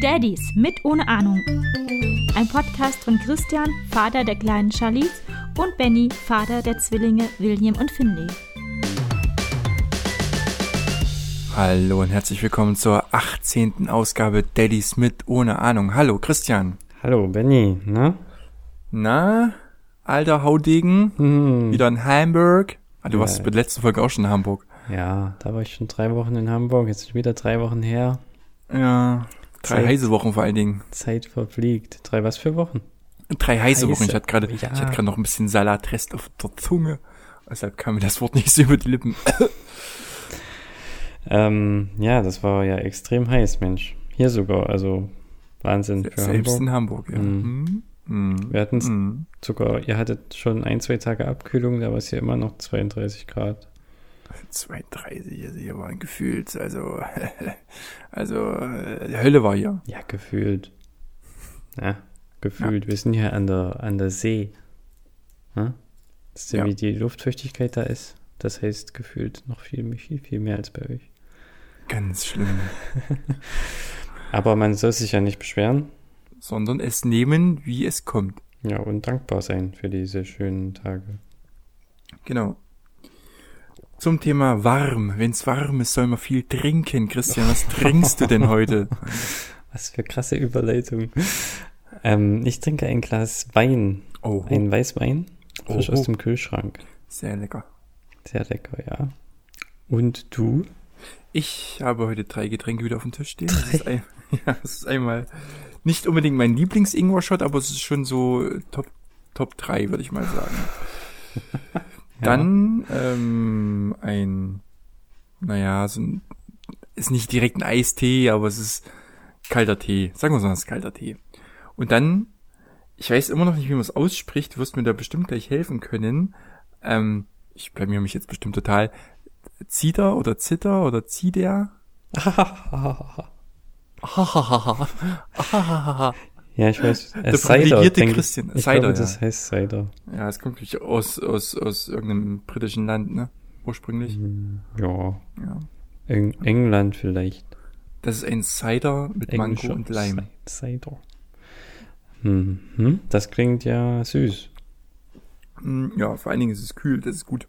Daddies mit ohne Ahnung. Ein Podcast von Christian, Vater der kleinen Charlize, und Benny, Vater der Zwillinge William und Finley. Hallo und herzlich willkommen zur 18. Ausgabe Daddies mit ohne Ahnung. Hallo Christian. Hallo Benny, ne? Na, alter Haudegen, Hm. wieder in Hamburg. Ah, du warst bei der letzten Folge auch schon in Hamburg. Ja, da war ich schon drei Wochen in Hamburg, jetzt wieder drei Wochen her. Ja, drei Zeit. heiße Wochen vor allen Dingen. Zeit verfliegt. Drei was für Wochen? Drei heiße Heiße. Wochen. Ich hatte gerade, Ja. ich hatte gerade noch ein bisschen Salatrest auf der Zunge. Deshalb kam mir das Wort nicht so über die Lippen. Ähm, ja, das war ja extrem heiß, Mensch. Hier sogar, also Wahnsinn für Selbst Hamburg. in Hamburg, ja. Mhm. Mhm. Wir hatten's Mhm. sogar, ihr hattet schon ein, zwei Tage Abkühlung, da war es hier immer noch 32 Grad. 32, also hier waren gefühlt, also, also, äh, die Hölle war hier. Ja, gefühlt. Ja, gefühlt. Wir sind hier an der, an der See. Hm? Wisst ihr, Ja. wie die Luftfeuchtigkeit da ist? Das heißt gefühlt noch viel, viel, viel mehr als bei euch. Ganz schlimm. Aber man soll sich ja nicht beschweren. Sondern es nehmen, wie es kommt. Ja, und dankbar sein für diese schönen Tage. Genau. Zum Thema warm. Wenn es warm ist, soll man viel trinken. Christian, was trinkst du denn heute? Was für krasse Überleitung. Ähm, ich trinke ein Glas Wein. Oh, Ein Weißwein. Frisch Oh. aus dem Kühlschrank. sehr lecker. Sehr lecker, ja. Und du? Ich habe heute drei Getränke wieder auf dem Tisch stehen. Das ist, ein, ja, das ist einmal nicht unbedingt mein Lieblings-Ingwer-Shot, aber es ist schon so Top, Top 3, würde ich mal sagen. Dann ähm, ein, naja, so ein, ist nicht direkt ein Eistee, aber es ist kalter Tee. Sagen wir so, es ist kalter Tee. Und dann, ich weiß immer noch nicht, wie man es ausspricht, du wirst mir da bestimmt gleich helfen können. Ähm, ich blamier mich jetzt bestimmt total. Zitter oder Zitter oder Zider? Ja, ich weiß. Äh, Der privilegierte. Christian. Ich Cider, glaube, ja. das heißt Cider. Ja, es kommt natürlich aus, aus, aus irgendeinem britischen Land, ne? Ursprünglich. Hm, Ja, Ja. Eng England vielleicht. Das ist ein Cider mit Mango Englischer und Leim. Cider. Mhm. Das klingt ja süß. Mm, Ja, vor allen Dingen ist es kühl, das ist gut.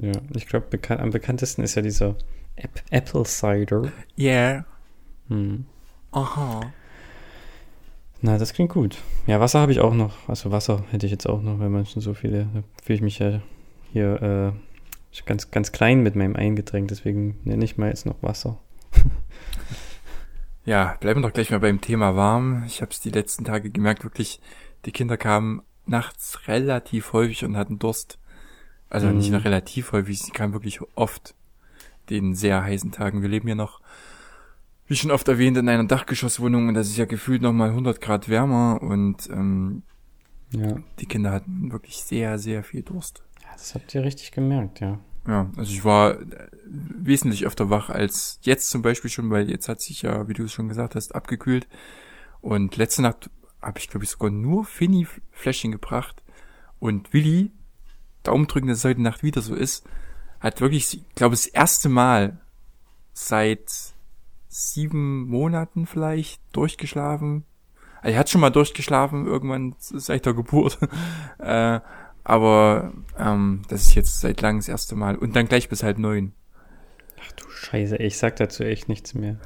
Ja, ich glaube, bekan am bekanntesten ist ja dieser App Apple Cider. Yeah. Hm. Aha. Na, das klingt gut. Ja, Wasser habe ich auch noch. Also Wasser hätte ich jetzt auch noch, weil man schon so viele. Da fühle ich mich ja hier äh, ganz, ganz klein mit meinem Eingetränk, deswegen nenne ich mal jetzt noch Wasser. Ja, bleiben wir doch gleich mal beim Thema warm. Ich habe es die letzten Tage gemerkt, wirklich, die Kinder kamen nachts relativ häufig und hatten Durst. Also Mhm. nicht nur relativ häufig, sie kamen wirklich oft den sehr heißen Tagen. Wir leben ja noch, wie schon oft erwähnt, in einer Dachgeschosswohnung und das ist ja gefühlt nochmal 100 Grad wärmer und ähm, Ja. die Kinder hatten wirklich sehr, sehr viel Durst. ja, das habt ihr richtig gemerkt, ja. Ja, also ich war äh, wesentlich öfter wach als jetzt zum Beispiel schon, weil jetzt hat sich ja, wie du es schon gesagt hast, abgekühlt. Und letzte Nacht habe ich, glaube ich, sogar nur Finny-Fläschchen gebracht. Und Willi, Daumen drücken, dass es heute Nacht wieder so ist, hat wirklich, ich glaube, das erste Mal seit sieben Monaten vielleicht durchgeschlafen. Also er hat schon mal durchgeschlafen, irgendwann seit der Geburt. äh, aber ähm, das ist jetzt seit langem das erste Mal. Und dann gleich bis halb neun. Ach du Scheiße, ey, ich sag dazu echt nichts mehr.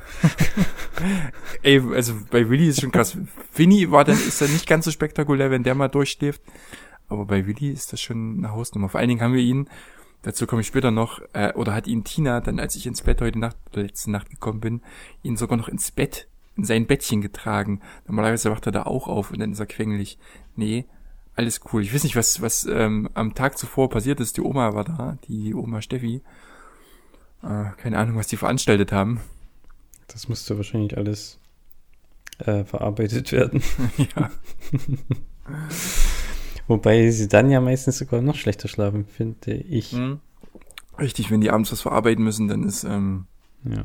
Ey, also bei Willi ist schon krass. Vinny war dann, ist dann nicht ganz so spektakulär, wenn der mal durchschläft. Aber bei Willi ist das schon eine Hausnummer. Vor allen Dingen haben wir ihn, dazu komme ich später noch, äh, oder hat ihn Tina dann, als ich ins Bett heute Nacht, oder letzte Nacht gekommen bin, ihn sogar noch ins Bett, in sein Bettchen getragen. Normalerweise wacht er da auch auf und dann ist er quengelig. Nee, alles cool. Ich weiß nicht, was, was ähm, am Tag zuvor passiert ist. Die Oma war da, die Oma Steffi. Äh, keine Ahnung, was die veranstaltet haben. Das musste wahrscheinlich alles äh, verarbeitet werden. ja. Wobei sie dann ja meistens sogar noch schlechter schlafen, finde ich. Mhm. Richtig, wenn die abends was verarbeiten müssen, dann ist ähm, Ja.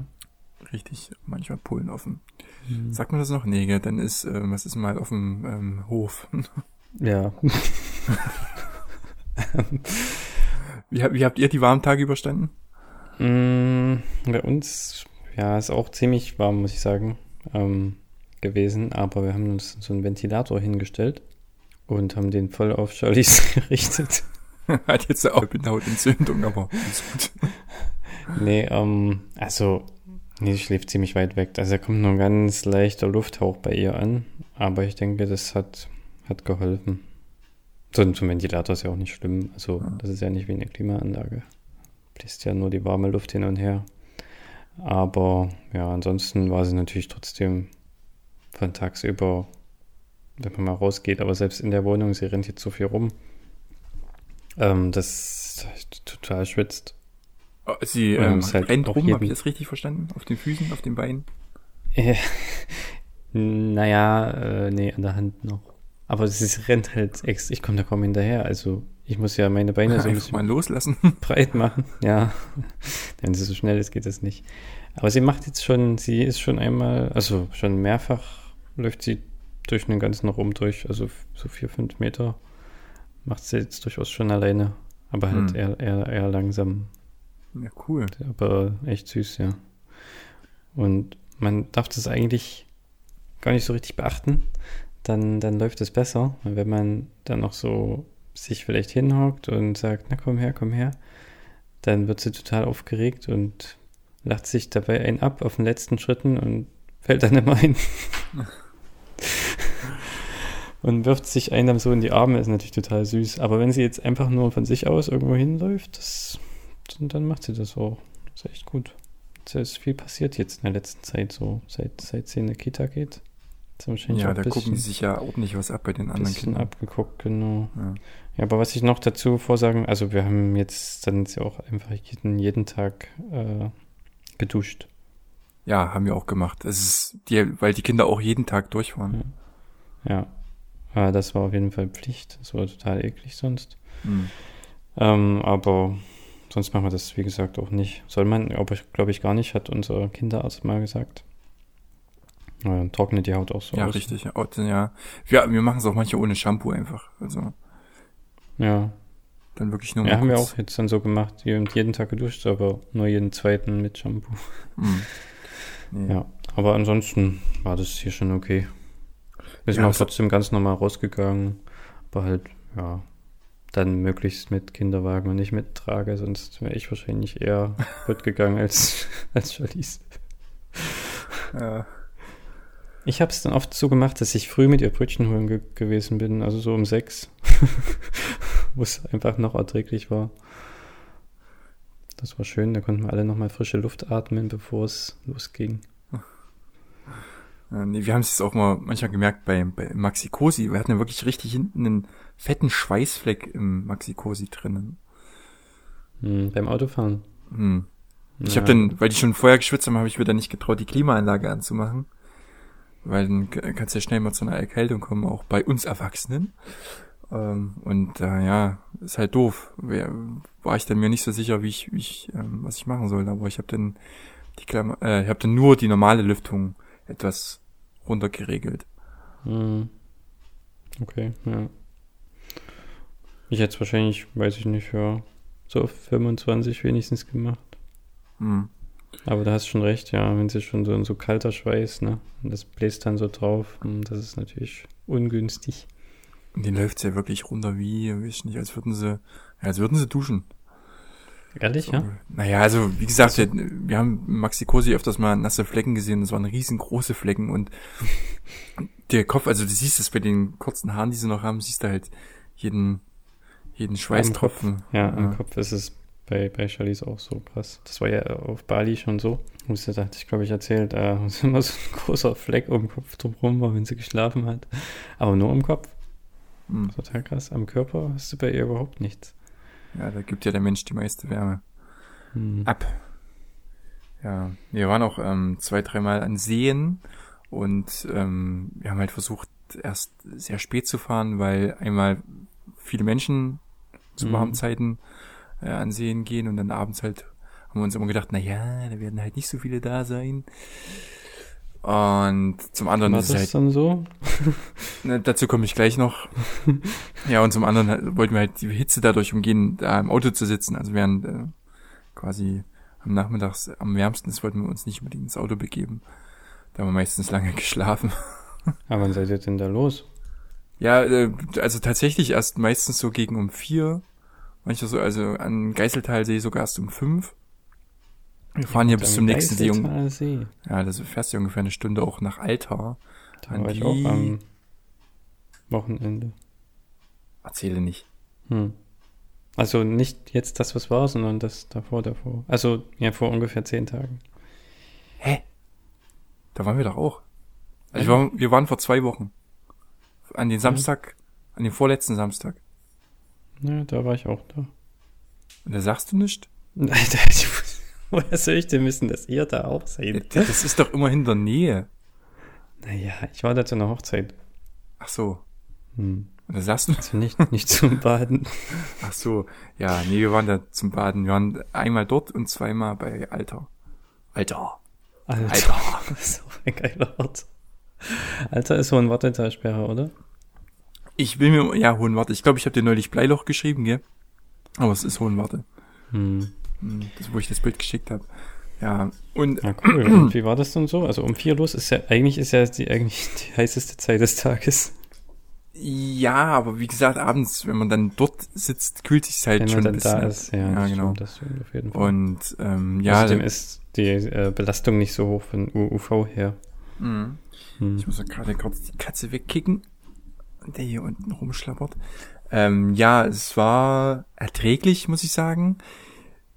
richtig manchmal Polen offen. Mhm. Sagt man das noch? Nee, gell? dann ist, ähm, was ist mal auf dem ähm, Hof? Ja. Wie, wie habt ihr die warmen Tage überstanden? Mm, bei uns, ja, ist auch ziemlich warm, muss ich sagen, ähm, gewesen. Aber wir haben uns so einen Ventilator hingestellt und haben den voll auf Charlies gerichtet. Hat jetzt auch eine Hautentzündung, aber ist gut. Nee, ähm, also, nee, sie schläft ziemlich weit weg. Also da kommt nur ein ganz leichter Lufthauch bei ihr an. Aber ich denke, das hat, hat geholfen. So ein Ventilator ist ja auch nicht schlimm. Also, Ja. das ist ja nicht wie eine Klimaanlage. Bläst ja nur die warme Luft hin und her. Aber ja, ansonsten war sie natürlich trotzdem von tagsüber, wenn man mal rausgeht, aber selbst in der Wohnung, sie rennt jetzt so viel rum, ähm, das total schwitzt. Oh, Sie ähm, halt rennt rum, habe ich das richtig verstanden? Auf den Füßen, auf den Beinen? Naja, äh, nee, an der Hand noch. Aber sie rennt halt ex. Ich komme da kaum hinterher. Also ich muss ja meine Beine so ein bisschen mal loslassen. breit machen. Ja, wenn sie so schnell ist, geht das nicht. Aber sie macht jetzt schon, sie ist schon einmal, also schon mehrfach läuft sie durch den ganzen Raum durch. Also so vier, fünf Meter macht sie jetzt durchaus schon alleine. Aber halt Hm. eher, eher, eher langsam. Ja, cool. Aber echt süß, ja. Und man darf das eigentlich gar nicht so richtig beachten, dann, dann läuft es besser. Und wenn man dann noch so sich vielleicht hinhockt und sagt, na komm her, komm her, dann wird sie total aufgeregt und lacht sich dabei ein ab auf den letzten Schritten und fällt dann immer hin. und wirft sich einem so in die Arme, ist natürlich total süß. Aber wenn sie jetzt einfach nur von sich aus irgendwo hinläuft, das, dann, dann macht sie das auch. Das ist echt gut. Es ist viel passiert jetzt in der letzten Zeit, so seit, seit sie in die Kita geht. Ja, auch da ein gucken bisschen, die sich ja ordentlich was ab bei den anderen bisschen Kindern. abgeguckt, genau. Ja. Ja, aber was ich noch dazu vorsagen, also wir haben jetzt dann jetzt ja auch einfach jeden, jeden Tag äh, geduscht. ja, haben wir auch gemacht. Es ist, die, weil die Kinder auch jeden Tag durch waren. Ja. Äh, das war auf jeden Fall Pflicht. Das war total eklig sonst. Hm. Ähm, aber sonst machen wir das, wie gesagt, auch nicht. Soll man, aber ich glaube ich gar nicht, hat unser Kinderarzt mal gesagt. Äh, trocknet die Haut auch so Ja, aus. richtig. Ja, ja. Wir, wir machen es auch manchmal ohne Shampoo einfach. Also Ja, dann wirklich nur ja haben wir kurz- auch jetzt dann so gemacht. Wir jeden Tag geduscht, aber nur jeden zweiten mit Shampoo. Hm. Nee. Ja, aber ansonsten war das hier schon okay. Wir sind Ja, auch das- trotzdem ganz normal rausgegangen, aber halt, ja, dann möglichst mit Kinderwagen und nicht mit Trage, sonst wäre ich wahrscheinlich eher wird gegangen als, als Charlize. Ja. Ich habe es dann oft so gemacht, dass ich früh mit ihr Brötchen holen ge gewesen bin, also so um sechs, wo es einfach noch erträglich war. Das war schön, da konnten wir alle nochmal frische Luft atmen, bevor es losging. Ja, nee, wir haben es jetzt auch mal manchmal gemerkt bei, bei Maxi Cosi. Wir hatten ja wirklich richtig hinten einen fetten Schweißfleck im Maxi Cosi drinnen. Hm, beim Autofahren. Hm. Ich Ja. habe dann, weil die schon vorher geschwitzt haben, habe ich mir dann nicht getraut, die Klimaanlage anzumachen. Weil dann kannst du ja schnell mal zu einer Erkältung kommen, auch bei uns Erwachsenen. Ähm, und äh, ja, ist halt doof. War ich dann mir nicht so sicher, wie ich, wie ich ähm, was ich machen soll. Aber ich habe dann die Klammer, äh, ich habe dann nur die normale Lüftung etwas runtergeregelt. Hm. Okay, ja. Ich hätte es wahrscheinlich, weiß ich nicht, ja, so auf 25 wenigstens gemacht. Hm. Aber da hast du schon recht, ja, wenn sie schon so, so kalter Schweiß, ne, und das bläst dann so drauf, hm, das ist natürlich ungünstig. Und den läuft's ja wirklich runter wie, weiß ich nicht, als würden sie, ja, als würden sie duschen. Ehrlich, So. ja? Naja, also wie gesagt, wir, wir haben Maxi Cosi öfters mal nasse Flecken gesehen. Das waren riesengroße Flecken und der Kopf, also du siehst es bei den kurzen Haaren, die sie noch haben, siehst du halt jeden, jeden Schweißtropfen. Ja, am Kopf ist es bei, bei Charlize auch so krass. Das war ja auf Bali schon so. Da hatte ich, glaube ich, erzählt, äh, dass immer so ein großer Fleck um den Kopf drumherum war, wenn sie geschlafen hat. Aber nur im Kopf. Hm. Total krass. Am Körper hast du bei ihr überhaupt nichts. Ja, da gibt ja der Mensch die meiste Wärme Hm. ab. Ja, wir waren auch ähm, zwei, dreimal an Seen und ähm, wir haben halt versucht, erst sehr spät zu fahren, weil einmal viele Menschen zu Mhm. warmen Zeiten äh, an Seen gehen und dann abends halt haben wir uns immer gedacht, na ja, da werden halt nicht so viele da sein. Und zum anderen War ist das es halt, dann so? ne, dazu komme ich gleich noch. ja, und zum anderen halt, wollten wir halt die Hitze dadurch umgehen, da im Auto zu sitzen. Also während äh, quasi am Nachmittags am wärmsten ist, wollten wir uns nicht unbedingt ins Auto begeben. Da haben wir meistens lange geschlafen. Aber wann seid ihr denn da los? Ja, äh, also tatsächlich erst meistens so gegen um vier. Manchmal so, also an Geiseltalsee sogar erst um fünf. Wir fahren hier bis zum nächsten See. See. Ja, das fährst du ungefähr eine Stunde auch nach Altar. Da An war ich auch am Wochenende. Erzähle nicht. Hm. Also nicht jetzt das, was war, sondern das davor, davor. Also ja, vor ungefähr zehn Tagen. Hä? Da waren wir doch auch. Also ich war, wir waren vor zwei Wochen. An den Samstag, an den vorletzten Samstag. Ja, da war ich auch da. Und da sagst du nicht? Alter, ich, woher soll ich denn wissen, dass ihr da auch seid? Das ist doch immerhin der Nähe. Naja, ich war da zu einer Hochzeit. Ach so. Hm. Da sagst du, Also nicht, nicht zum Baden. ach so. Ja, nee, wir waren da zum Baden. Wir waren einmal dort und zweimal bei Alter. Alter. Alter. Alter. Das ist auch ein geiler Ort. Alter ist so ein Wartetalsperre, oder? Ich will mir, ja, Hohenwarte. Ich glaube, ich habe dir neulich Bleiloch geschrieben, gell? Aber es ist Hohenwarte. Hm. Das, wo ich das Bild geschickt habe. Ja, und Ja, cool. Und wie war das denn so? Also um vier los ist ja, eigentlich ist ja die, eigentlich die heißeste Zeit des Tages. ja, aber wie gesagt, abends, wenn man dann dort sitzt, kühlt sich halt Wenn schon man ein dann bisschen. da ist. Ja, Ja, genau. stimmt, das stimmt auf jeden Fall. Und ähm, ja, Außerdem ist die äh, Belastung nicht so hoch von UV her. mh. Hm. ich muss ja gerade kurz die Katze wegkicken, der hier unten rumschlappert. Ähm, ja, es war erträglich, muss ich sagen.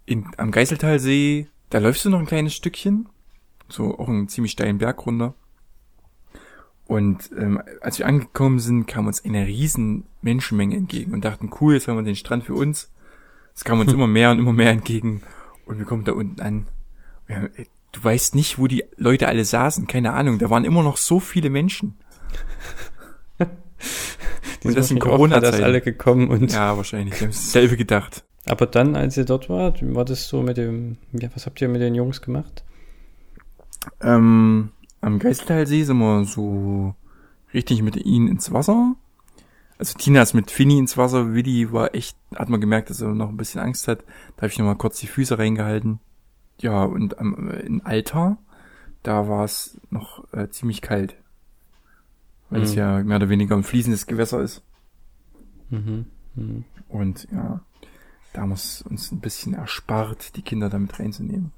In, am Geiseltalsee, da läufst du noch ein kleines Stückchen, so auch einen ziemlich steilen Berg runter. Und ähm, als wir angekommen sind, kam uns eine riesen Menschenmenge entgegen und dachten, cool, jetzt haben wir den Strand für uns. Es kam uns immer mehr und immer mehr entgegen und wir kommen da unten an. Ja, ey, du weißt nicht, wo die Leute alle saßen, keine Ahnung. Da waren immer noch so viele Menschen. und das in Das Corona-Zeiten. alle gekommen und Ja, wahrscheinlich. Die haben dasselbe gedacht. Aber dann, als ihr dort wart, war das so mit dem, ja, was habt ihr mit den Jungs gemacht? Ähm, am Geiseltalsee sind wir so richtig mit ihnen ins Wasser. Also Tina ist mit Finny ins Wasser. Willi war echt, hat man gemerkt, dass er noch ein bisschen Angst hat. Da habe ich noch mal kurz die Füße reingehalten. Ja, und am, in Alter, da war es noch äh, ziemlich kalt. Weil es Mhm. ja mehr oder weniger ein fließendes Gewässer ist. Mhm. Mhm. Und ja, da haben wir es uns ein bisschen erspart, die Kinder damit reinzunehmen.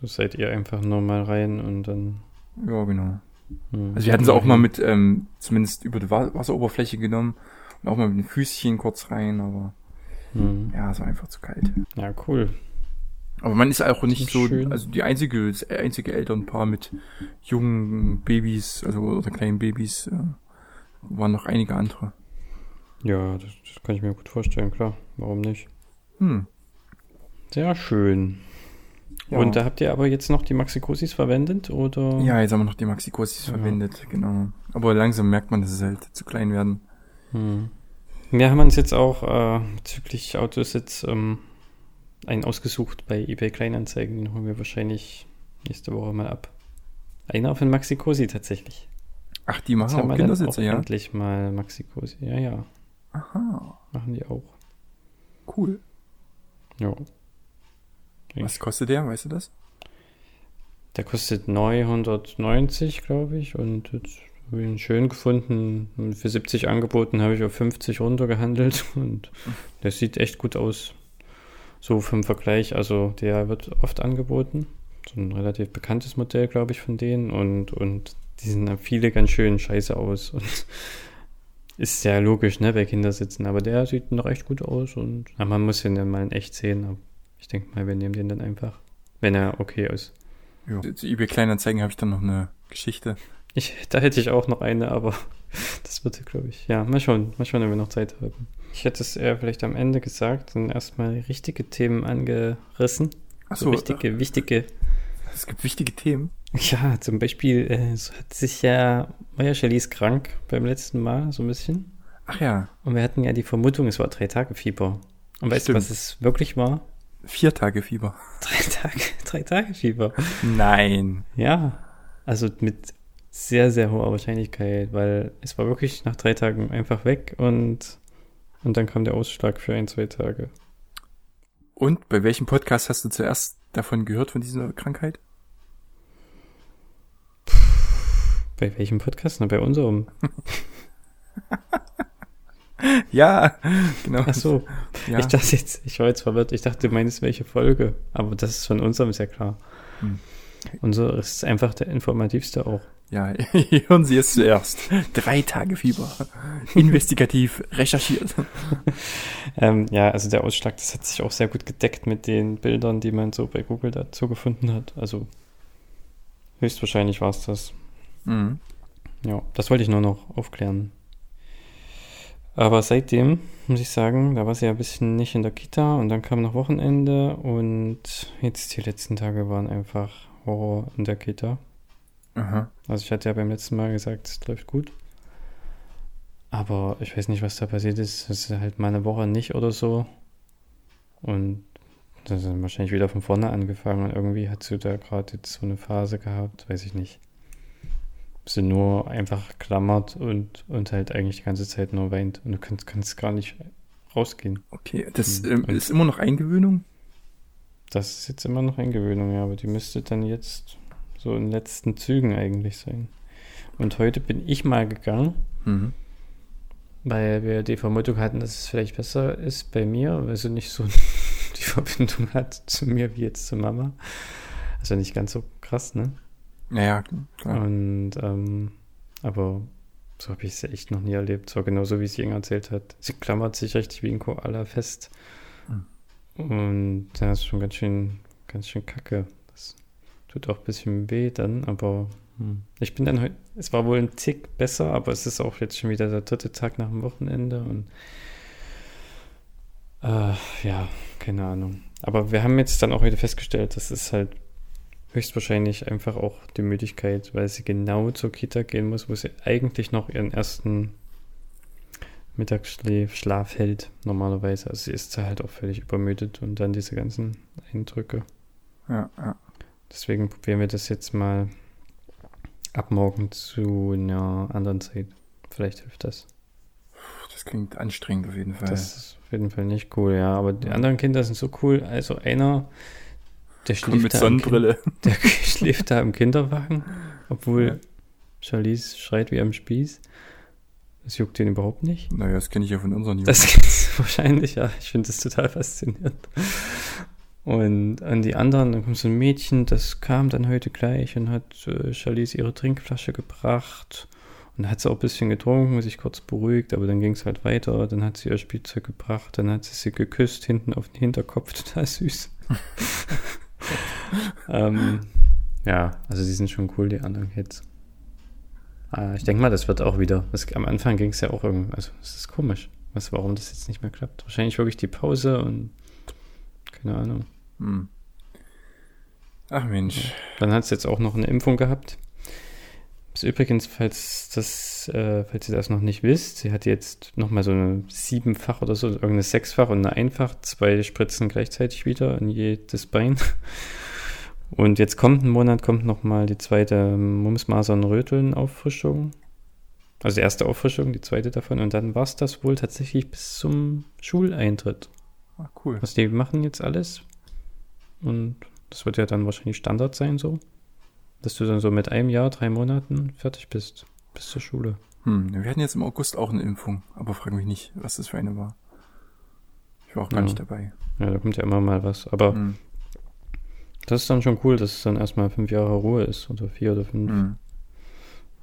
So seid ihr einfach nur mal rein und dann. Ja, genau. hm. Also wir hatten sie auch mal mit, ähm, zumindest über die Wa- Wasseroberfläche genommen und auch mal mit den Füßchen kurz rein, aber Hm. ja, es war einfach zu kalt. Ja, cool. Aber man ist auch nicht so, Schön. also die einzige, das einzige Elternpaar mit jungen Babys, also oder kleinen Babys, äh, waren noch einige andere. Ja, das, das kann ich mir gut vorstellen, klar. Warum nicht? Hm. Sehr schön. Ja. Und da habt ihr aber jetzt noch die Maxikosis verwendet, oder? Ja, jetzt haben wir noch die Maxikosis Ja. verwendet, genau. Aber langsam merkt man, dass sie halt zu klein werden. Hm. Wir haben uns jetzt auch äh, bezüglich Autositz ähm, einen ausgesucht bei eBay Kleinanzeigen. Den holen wir wahrscheinlich nächste Woche mal ab. Einer auf den Maxi-Cosi tatsächlich. Ach, die Jetzt machen haben auch dann auch Kindersitze, ja? endlich mal Maxi-Cosi. Ja, ja, Aha, machen die auch. cool. Ja. Was kostet der, weißt du das? Der kostet 990, glaube ich. Und jetzt habe ich ihn schön gefunden. Und für 70 angeboten habe ich auf 50 runtergehandelt. Und der sieht echt gut aus. So vom Vergleich. Also der wird oft angeboten. So ein relativ bekanntes Modell, glaube ich, von denen. Und, und die sehen viele ganz schön scheiße aus. Und ist ja logisch, ne, bei Kindersitzen. Aber der sieht noch echt gut aus. Und ja, man muss ihn dann mal in echt sehen. Aber ich denke mal, wir nehmen den dann einfach. Wenn er okay ist. Ja. Zu eBay Kleinanzeigen habe ich dann noch eine Geschichte. Ich, da hätte ich auch noch eine, aber das wird, glaube ich. Ja, mal schauen, mal schauen, wenn wir noch Zeit haben. Ich hätte es eher vielleicht am Ende gesagt und erstmal richtige Themen angerissen. Ach So so, richtige, wichtige. es gibt wichtige Themen. Ja, zum Beispiel äh, so hat sich ja, war ja Charlize krank beim letzten Mal, so ein bisschen. Ach ja, Und wir hatten ja die Vermutung, es war drei Tage Fieber. Und weißt du, Stimmt. was es wirklich war? Vier Tage Fieber. Drei Tage, drei Tage Fieber. Nein. Ja, also mit sehr, sehr hoher Wahrscheinlichkeit, weil es war wirklich nach drei Tagen einfach weg und, und dann kam der Ausschlag für ein, zwei Tage. Und bei welchem Podcast hast du zuerst davon gehört, von dieser Krankheit? Bei welchem Podcast? Na, bei unserem. ja, genau. Ach so. Ja. Ich dachte jetzt, ich war jetzt verwirrt. Ich dachte, du meinst welche Folge. Aber das ist von unserem, ist ja klar. Hm. Unser ist einfach der informativste auch. Ja, hören Sie es zuerst. Drei Tage Fieber. Investigativ recherchiert. ähm, ja, also der Ausschlag, das hat sich auch sehr gut gedeckt mit den Bildern, die man so bei Google dazu gefunden hat. Also höchstwahrscheinlich war es das. Mhm. Ja, das wollte ich nur noch aufklären. Aber seitdem, muss ich sagen, da war sie ja ein bisschen nicht in der Kita und dann kam noch Wochenende und jetzt die letzten Tage waren einfach Horror in der Kita. Aha. Also ich hatte ja beim letzten Mal gesagt, es läuft gut. Aber ich weiß nicht, was da passiert ist. Es ist halt mal eine Woche nicht oder so. Und das ist dann wahrscheinlich wieder von vorne angefangen. Und irgendwie hat sie da gerade jetzt so eine Phase gehabt, weiß ich nicht. Sie nur einfach klammert und, und halt eigentlich die ganze Zeit nur weint. Und du kannst, kannst gar nicht rausgehen. Okay, das Mhm. ähm, ist immer noch Eingewöhnung? Das ist jetzt immer noch Eingewöhnung, ja, aber die müsste dann jetzt so in letzten Zügen eigentlich sein. Und heute bin ich mal gegangen, Mhm. weil wir die Vermutung hatten, dass es vielleicht besser ist bei mir, weil sie nicht so die Verbindung hat zu mir wie jetzt zu Mama. Also nicht ganz so krass, ne? Naja, klar. Und ähm, aber so habe ich es echt noch nie erlebt. So genauso wie es Jing erzählt hat. Sie klammert sich richtig wie ein Koala fest. Und das ist schon ganz schön, ganz schön kacke. Das tut auch ein bisschen weh dann, aber hm. ich bin dann heute, es war wohl ein Tick besser, aber es ist auch jetzt schon wieder der dritte Tag nach dem Wochenende und äh, ja, keine Ahnung. Aber wir haben jetzt dann auch wieder festgestellt, das ist halt höchstwahrscheinlich einfach auch die Müdigkeit, weil sie genau zur Kita gehen muss, wo sie eigentlich noch ihren ersten Mittagsschlaf hält, normalerweise. Also sie ist halt auch völlig übermüdet und dann diese ganzen Eindrücke. Ja, ja. Deswegen probieren wir das jetzt mal ab morgen zu einer anderen Zeit. Vielleicht hilft das. Das klingt anstrengend auf jeden Fall. Das ist auf jeden Fall nicht cool, ja. Aber die anderen Kinder sind so cool. Also einer, der schläft mit da im Kind- Sonnenbrille. Der schläft da im Kinderwagen, obwohl Ja. Charlize schreit wie am Spieß. Das juckt ihn überhaupt nicht. Naja, das kenne ich ja von unseren Jungs. Das gibt's wahrscheinlich, ja. Ich finde das total faszinierend. Und an die anderen, dann kommt so ein Mädchen, das kam dann heute gleich und hat äh, Charlize ihre Trinkflasche gebracht. Und hat sie auch ein bisschen getrunken, sich kurz beruhigt, aber dann ging es halt weiter. Dann hat sie ihr Spielzeug gebracht, dann hat sie sie geküsst, hinten auf den Hinterkopf, total süß. Ähm, ja, also die sind schon cool, die anderen Kids. Ah, ich denke mal, das wird auch wieder. Das, am Anfang ging es ja auch irgendwie. Also, es ist komisch, was, warum das jetzt nicht mehr klappt. Wahrscheinlich wirklich die Pause und keine Ahnung. Hm. Ach Mensch. Dann hat es jetzt auch noch eine Impfung gehabt. Ist übrigens, falls das, äh, falls ihr das noch nicht wisst, sie hat jetzt nochmal so eine siebenfach oder so, irgendeine sechsfach und eine einfach, zwei Spritzen gleichzeitig wieder in jedes Bein. Und jetzt kommt ein Monat, kommt nochmal die zweite Mumps, Masern, Röteln Auffrischung. Also die erste Auffrischung, die zweite davon. Und dann war es das wohl tatsächlich bis zum Schuleintritt. Ah, cool. Was die machen jetzt alles. Und das wird ja dann wahrscheinlich Standard sein, so. Dass du dann so mit einem Jahr, drei Monaten fertig bist. Bis zur Schule. Hm, wir hatten jetzt im August auch eine Impfung, aber frag mich nicht, was das für eine war. Ich war auch gar Ja. nicht dabei. Ja, da kommt ja immer mal was. Aber Hm. Das ist dann schon cool, dass es dann erstmal fünf Jahre Ruhe ist. Oder vier oder fünf. Hm.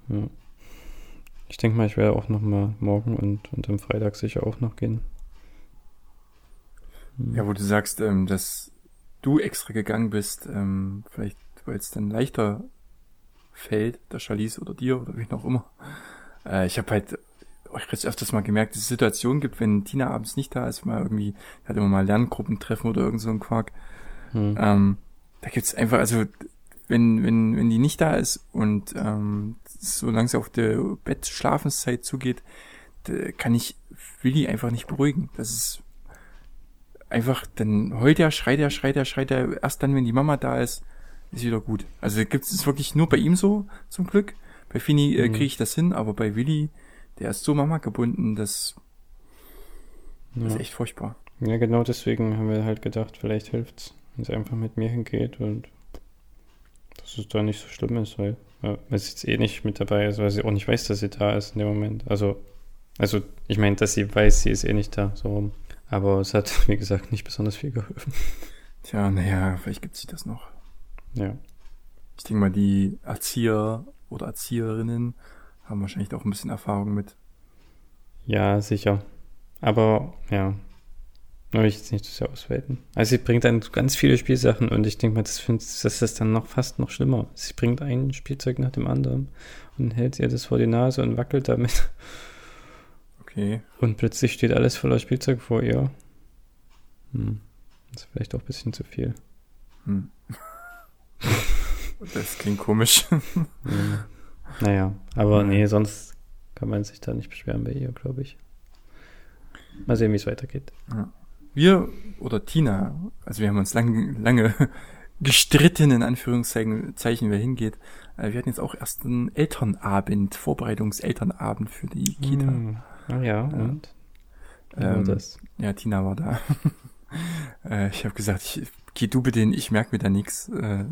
Ja. Ich denke mal, ich werde auch noch mal morgen und, und am Freitag sicher auch noch gehen. Hm. Ja, wo du sagst, ähm, dass du extra gegangen bist, ähm, vielleicht weil es dann leichter fällt, der Charlize oder dir oder wie auch immer. Äh, ich habe halt euch jetzt öfters mal gemerkt, dass es Situationen gibt, wenn Tina abends nicht da ist, mal irgendwie, hat immer mal Lerngruppentreffen oder irgend so ein Quark. Hm. Ähm, da gibt's einfach, also wenn, wenn, wenn die nicht da ist und ähm, solange sie auf der Bettschlafenszeit zugeht, kann ich Willi einfach nicht beruhigen. Das ist einfach, dann heult er, schreit er, schreit er, schreit er. Erst dann, wenn die Mama da ist, ist wieder gut. Also gibt es wirklich nur bei ihm so, zum Glück. Bei Fini äh, Mhm. kriege ich das hin, aber bei Willi, der ist so Mama gebunden, das Ja. ist echt furchtbar. ja, genau deswegen haben wir halt gedacht, vielleicht hilft's, wenn sie einfach mit mir hingeht und dass es da nicht so schlimm ist, weil, weil sie jetzt eh nicht mit dabei ist, weil sie auch nicht weiß, dass sie da ist in dem Moment. Also, also ich meine, dass sie weiß, sie ist eh nicht da, so rum. Aber es hat, wie gesagt, nicht besonders viel geholfen. Tja, naja, vielleicht gibt sich das noch. Ja. Ich denke mal, die Erzieher oder Erzieherinnen haben wahrscheinlich auch ein bisschen Erfahrung mit. Ja, sicher. Aber ja, will ich jetzt nicht zu sehr ausweiten. Also sie bringt dann ganz viele Spielsachen und ich denke mal, das, das ist dann noch fast noch schlimmer. Sie bringt ein Spielzeug nach dem anderen und hält ihr das vor die Nase und wackelt damit. Okay. Und plötzlich steht alles voller Spielzeug vor ihr. Hm. Das ist vielleicht auch ein bisschen zu viel. Hm. Das klingt komisch. Ja. Naja, aber Ja. nee, sonst kann man sich da nicht beschweren bei ihr, glaube ich. Mal sehen, wie es weitergeht. Wir oder Tina, also wir haben uns lang, lange gestritten, in Anführungszeichen, Zeichen, wer hingeht. Äh, Wir hatten jetzt auch erst einen Elternabend, Vorbereitungselternabend für die Kita. Hm. Ah ja, und? Ähm, das? Ja, Tina war da. äh, ich habe gesagt, ich, geh du bitte hin, ich merke mir da nichts. Äh,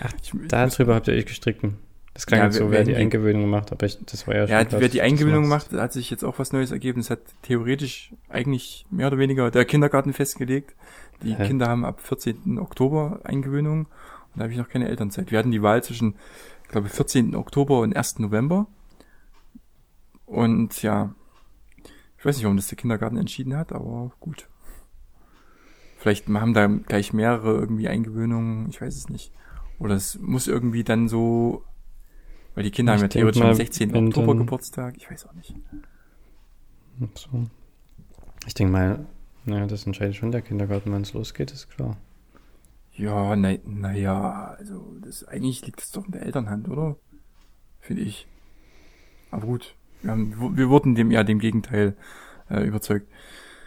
Ach, ich, Darüber habt ihr euch gestritten. Das klang Ja, jetzt so, wer- die. Eingewöhnung macht, aber ich, das war ja schon Ja, klar, wer die das Eingewöhnung machst. macht, hat sich jetzt auch was Neues ergeben. Es hat theoretisch eigentlich mehr oder weniger der Kindergarten festgelegt. Die Hä? Kinder haben ab 14. Oktober Eingewöhnung und da habe ich noch keine Elternzeit. Wir hatten die Wahl zwischen, ich glaube, 14. Oktober und 1. November. Und ja, ich weiß nicht, warum das der Kindergarten entschieden hat, aber gut. Vielleicht haben da gleich mehrere irgendwie Eingewöhnungen, ich weiß es nicht. Oder es muss irgendwie dann so, weil die Kinder Ich haben ja theoretisch am mal, 16. wenn Oktober Geburtstag, ich weiß auch nicht. So. Ich denke mal, naja, das entscheidet schon der Kindergarten, wenn es losgeht, ist klar. Ja, na, na ja, also das eigentlich liegt es doch in der Elternhand, oder? Finde ich. Aber gut, wir, haben, wir wurden dem ja dem Gegenteil äh, überzeugt.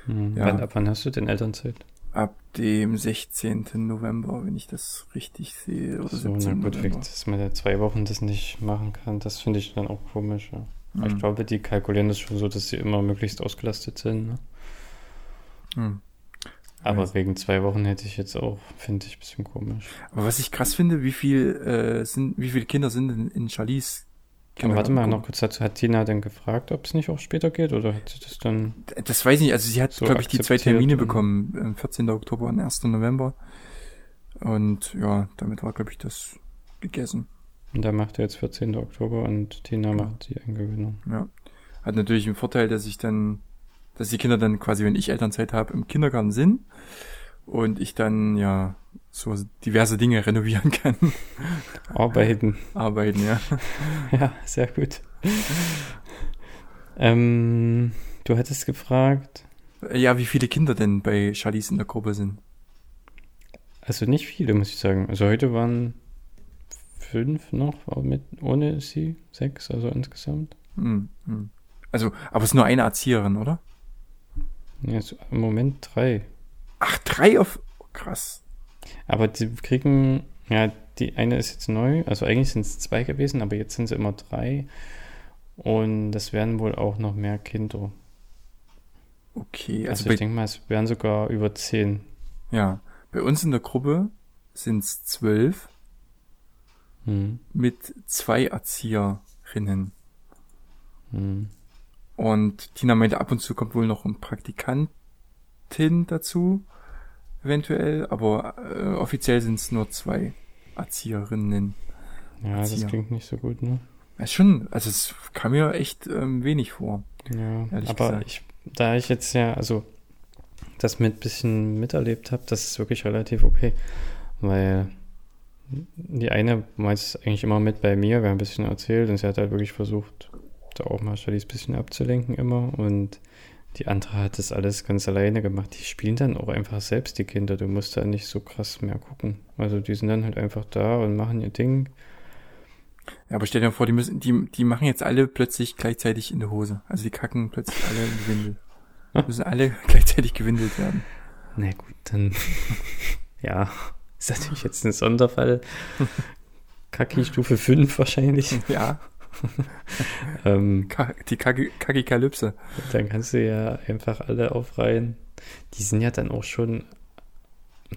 Hm. Ja. Wann, ab wann hast du denn Elternzeit? Ab dem 16. November, wenn ich das richtig sehe, oder So, na 17. gut, vielleicht, dass man ja zwei Wochen das nicht machen kann, das finde ich dann auch komisch. Ja. Aber Ich glaube, die kalkulieren das schon so, dass sie immer möglichst ausgelastet sind. Ne? Hm. Aber wegen zwei Wochen hätte ich jetzt auch, finde ich, ein bisschen komisch. Aber was ich krass finde, wie viel äh, sind, wie viele Kinder sind in, in Charlies Aber warte mal, noch kurz dazu. Hat Tina denn gefragt, ob es nicht auch später geht? Oder hat sie das dann... Das weiß ich nicht, also sie hat, So glaube ich, die zwei Termine bekommen, ähm, 14. Oktober und 1. November. Und ja, damit war, glaube ich, das gegessen. Und da macht er jetzt 14. Oktober und Tina Genau. macht die Eingewöhnung. Ja. Hat natürlich den Vorteil, dass ich dann, dass die Kinder dann quasi, wenn ich Elternzeit habe, im Kindergarten sind und ich dann ja so diverse Dinge renovieren kann, Arbeiten. arbeiten, ja. ja, sehr gut. ähm, du hattest gefragt, Ja, wie viele Kinder denn bei Charlies in der Gruppe sind? also nicht viele, muss ich sagen. Also heute waren fünf noch, mit, ohne sie, sechs, also insgesamt. Hm, hm. Also, aber es ist nur eine Erzieherin, oder? Ja, so im Moment drei. Ach, drei auf, oh, krass. Aber die kriegen, ja, die eine ist jetzt neu, also eigentlich sind es zwei gewesen, aber jetzt sind es immer drei. Und das werden wohl auch noch mehr Kinder. Okay, Also, also, ich denke mal, es werden sogar über zehn. ja, bei uns in der Gruppe sind es zwölf Hm. mit zwei Erzieherinnen. Hm. Und Tina meinte, ab und zu kommt wohl noch ein Praktikantin dazu, eventuell, aber äh, offiziell sind es nur zwei Erzieherinnen. Ja, das Erzieher. klingt nicht so gut, ne? Ja, schon, also es kam mir echt ähm, wenig vor. Ja, aber gesagt. ich, da ich jetzt ja, also das mit bisschen miterlebt habe, das ist wirklich relativ okay. Weil die eine war jetzt eigentlich immer mit bei mir, wir haben ein bisschen erzählt und sie hat halt wirklich versucht, da auch mal ein bisschen abzulenken immer und die andere hat das alles ganz alleine gemacht. Die spielen dann auch einfach selbst, die Kinder. Du musst da nicht so krass mehr gucken. Also die sind dann halt einfach da und machen ihr Ding. Ja, aber stell dir mal vor, die müssen, die, die machen jetzt alle plötzlich gleichzeitig in der Hose. Also die kacken plötzlich alle in die Windel. Müssen alle gleichzeitig gewindelt werden. Na gut, dann. ja, ist natürlich jetzt ein Sonderfall. Kaki Stufe 5 wahrscheinlich. Ja, ähm, die Kakikalypse. dann kannst du ja einfach alle aufreihen. Die sind ja dann auch schon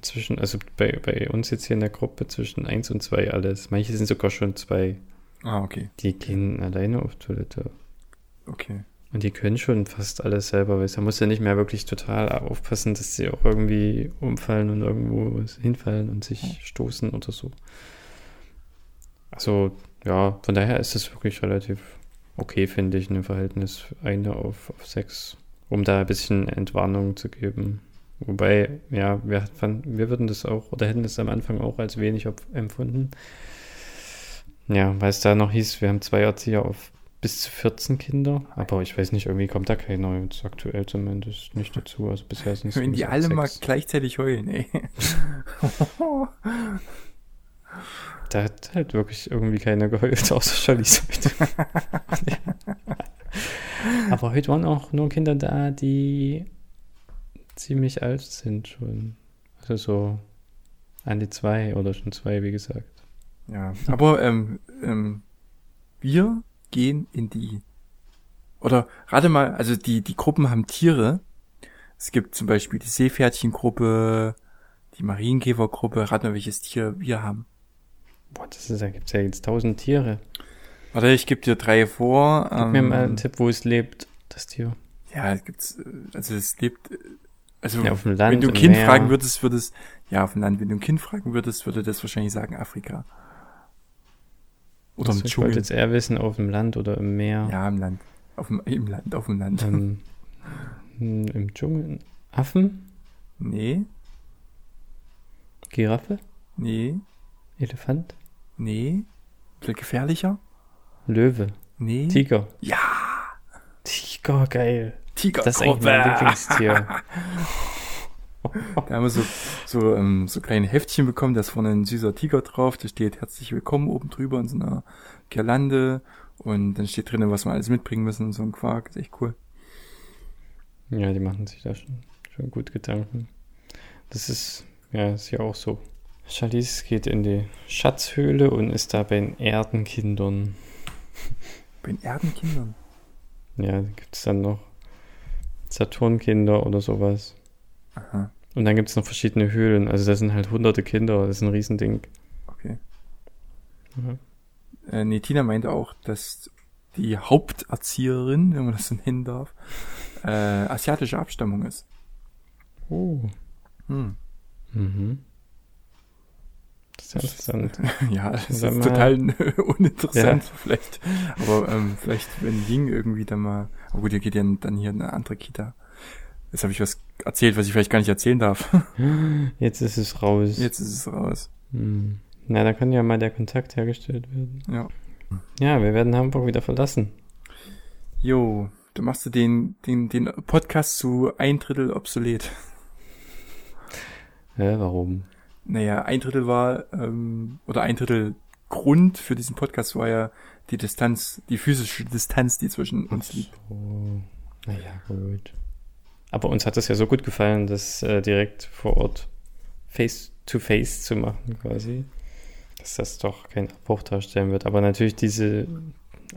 zwischen, also bei, bei uns jetzt hier in der Gruppe zwischen 1 und 2 alles. Manche sind sogar schon 2. Ah, okay. Die gehen alleine auf Toilette. Okay. Und die können schon fast alles selber, weil da musst du nicht mehr wirklich total aufpassen, dass sie auch irgendwie umfallen und irgendwo hinfallen und sich stoßen oder so. Also, ja, von daher ist es wirklich relativ okay, finde ich, ein Verhältnis eine auf, auf sechs, um da ein bisschen Entwarnung zu geben. Wobei, ja, wir, wir würden das auch, oder hätten das am Anfang auch als wenig empfunden. Ja, weil es da noch hieß, wir haben zwei Erzieher auf bis zu 14 Kinder, aber ich weiß nicht, irgendwie kommt da keiner jetzt aktuell zumindest nicht dazu. Also bisher sind es Wenn die alle mal sechs. gleichzeitig heulen, ey. Da hat halt wirklich irgendwie keiner geheult, außer Charlize heute. aber heute waren auch nur Kinder da, die ziemlich alt sind schon. Also so an die zwei oder schon zwei, wie gesagt. Ja, aber ähm, ähm, wir gehen in die oder rate mal, also die die Gruppen haben Tiere. Es gibt zum Beispiel die Seepferdchengruppe, die Marienkäfergruppe. Rate mal, welches Tier wir haben. Boah, das ist, da gibt es ja jetzt tausend Tiere. Warte, ich gebe dir drei vor. Gib mir mal einen Ähm, Tipp, wo es lebt, das Tier. ja, es gibt's, äh, also es lebt, äh, also Ja, auf dem Land, wenn du ein Kind Meer. fragen würdest, würdest, ja, auf dem Land, wenn du ein Kind fragen würdest, würde das wahrscheinlich sagen Afrika. Oder Also im ich wollte Dschungel. jetzt eher wissen, auf dem Land oder im Meer. Ja, im Land. Auf dem, im Land, auf dem Land. Ähm, Im Dschungel. Affen? Nee, Giraffe? nee, Elefant? nee. Bisschen gefährlicher? Löwe? Nee. Tiger? ja, Tiger, geil. Tiger. Das ist eigentlich mein Lieblingstier. Da haben wir so, so, ähm, so kleine Heftchen bekommen, da ist vorne ein süßer Tiger drauf, da steht herzlich willkommen oben drüber in so einer Girlande und dann steht drinnen, was wir alles mitbringen müssen und so ein Quark, ist echt cool. Ja, die machen sich da schon, schon gut Gedanken. Das ist, ja, ist ja auch so. Charlize geht in die Schatzhöhle und ist da bei den Erdenkindern. Bei den Erdenkindern. Ja, da gibt es dann noch Saturnkinder oder sowas. Aha, Und dann gibt es noch verschiedene Höhlen. Also das sind halt hunderte Kinder. Das ist ein Riesending. okay. Ja. Äh, nee, Tina meinte auch, dass die Haupterzieherin, wenn man das so nennen darf, äh, asiatische Abstammung ist. Oh. Hm. Mhm. Ist ja interessant. Ja, das ist mal. total uninteressant vielleicht. Aber ähm, vielleicht, wenn Ying irgendwie dann mal... Aber gut, ihr geht ja dann hier in eine andere Kita. Jetzt habe ich was erzählt, was ich vielleicht gar nicht erzählen darf. Jetzt ist es raus. Jetzt ist es raus. Hm. Na, da kann ja mal der Kontakt hergestellt werden. Ja. Ja, wir werden Hamburg wieder verlassen. Jo, du machst du den, den, den Podcast zu ein Drittel obsolet. Hä, warum? Naja, ein Drittel war, ähm, oder ein Drittel Grund für diesen Podcast war ja die Distanz, die physische Distanz, die zwischen uns liegt. Oh, naja, gut. Aber uns hat es ja so gut gefallen, das äh, direkt vor Ort face to face zu machen, quasi. Dass das doch keinen Abbruch darstellen wird. Aber natürlich diese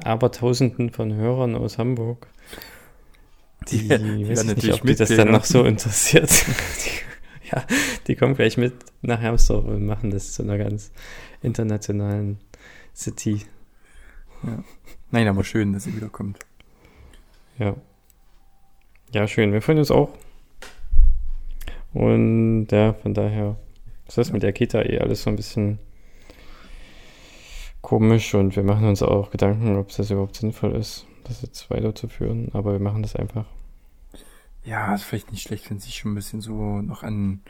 Abertausenden von Hörern aus Hamburg, die, Die- die weiß ich nicht, ob die das dann noch so interessiert. die, ja, die kommen gleich mit nach Hermsdorf und machen das zu einer ganz internationalen City. Nein, aber schön, dass ihr wiederkommt. Ja. Ja, schön. Wir freuen uns auch. Und ja, von daher ist das mit der Kita eh alles so ein bisschen komisch und wir machen uns auch Gedanken, ob das überhaupt sinnvoll ist, das jetzt weiterzuführen. Aber wir machen das einfach. Ja, ist vielleicht nicht schlecht, wenn sie sich schon ein bisschen so noch an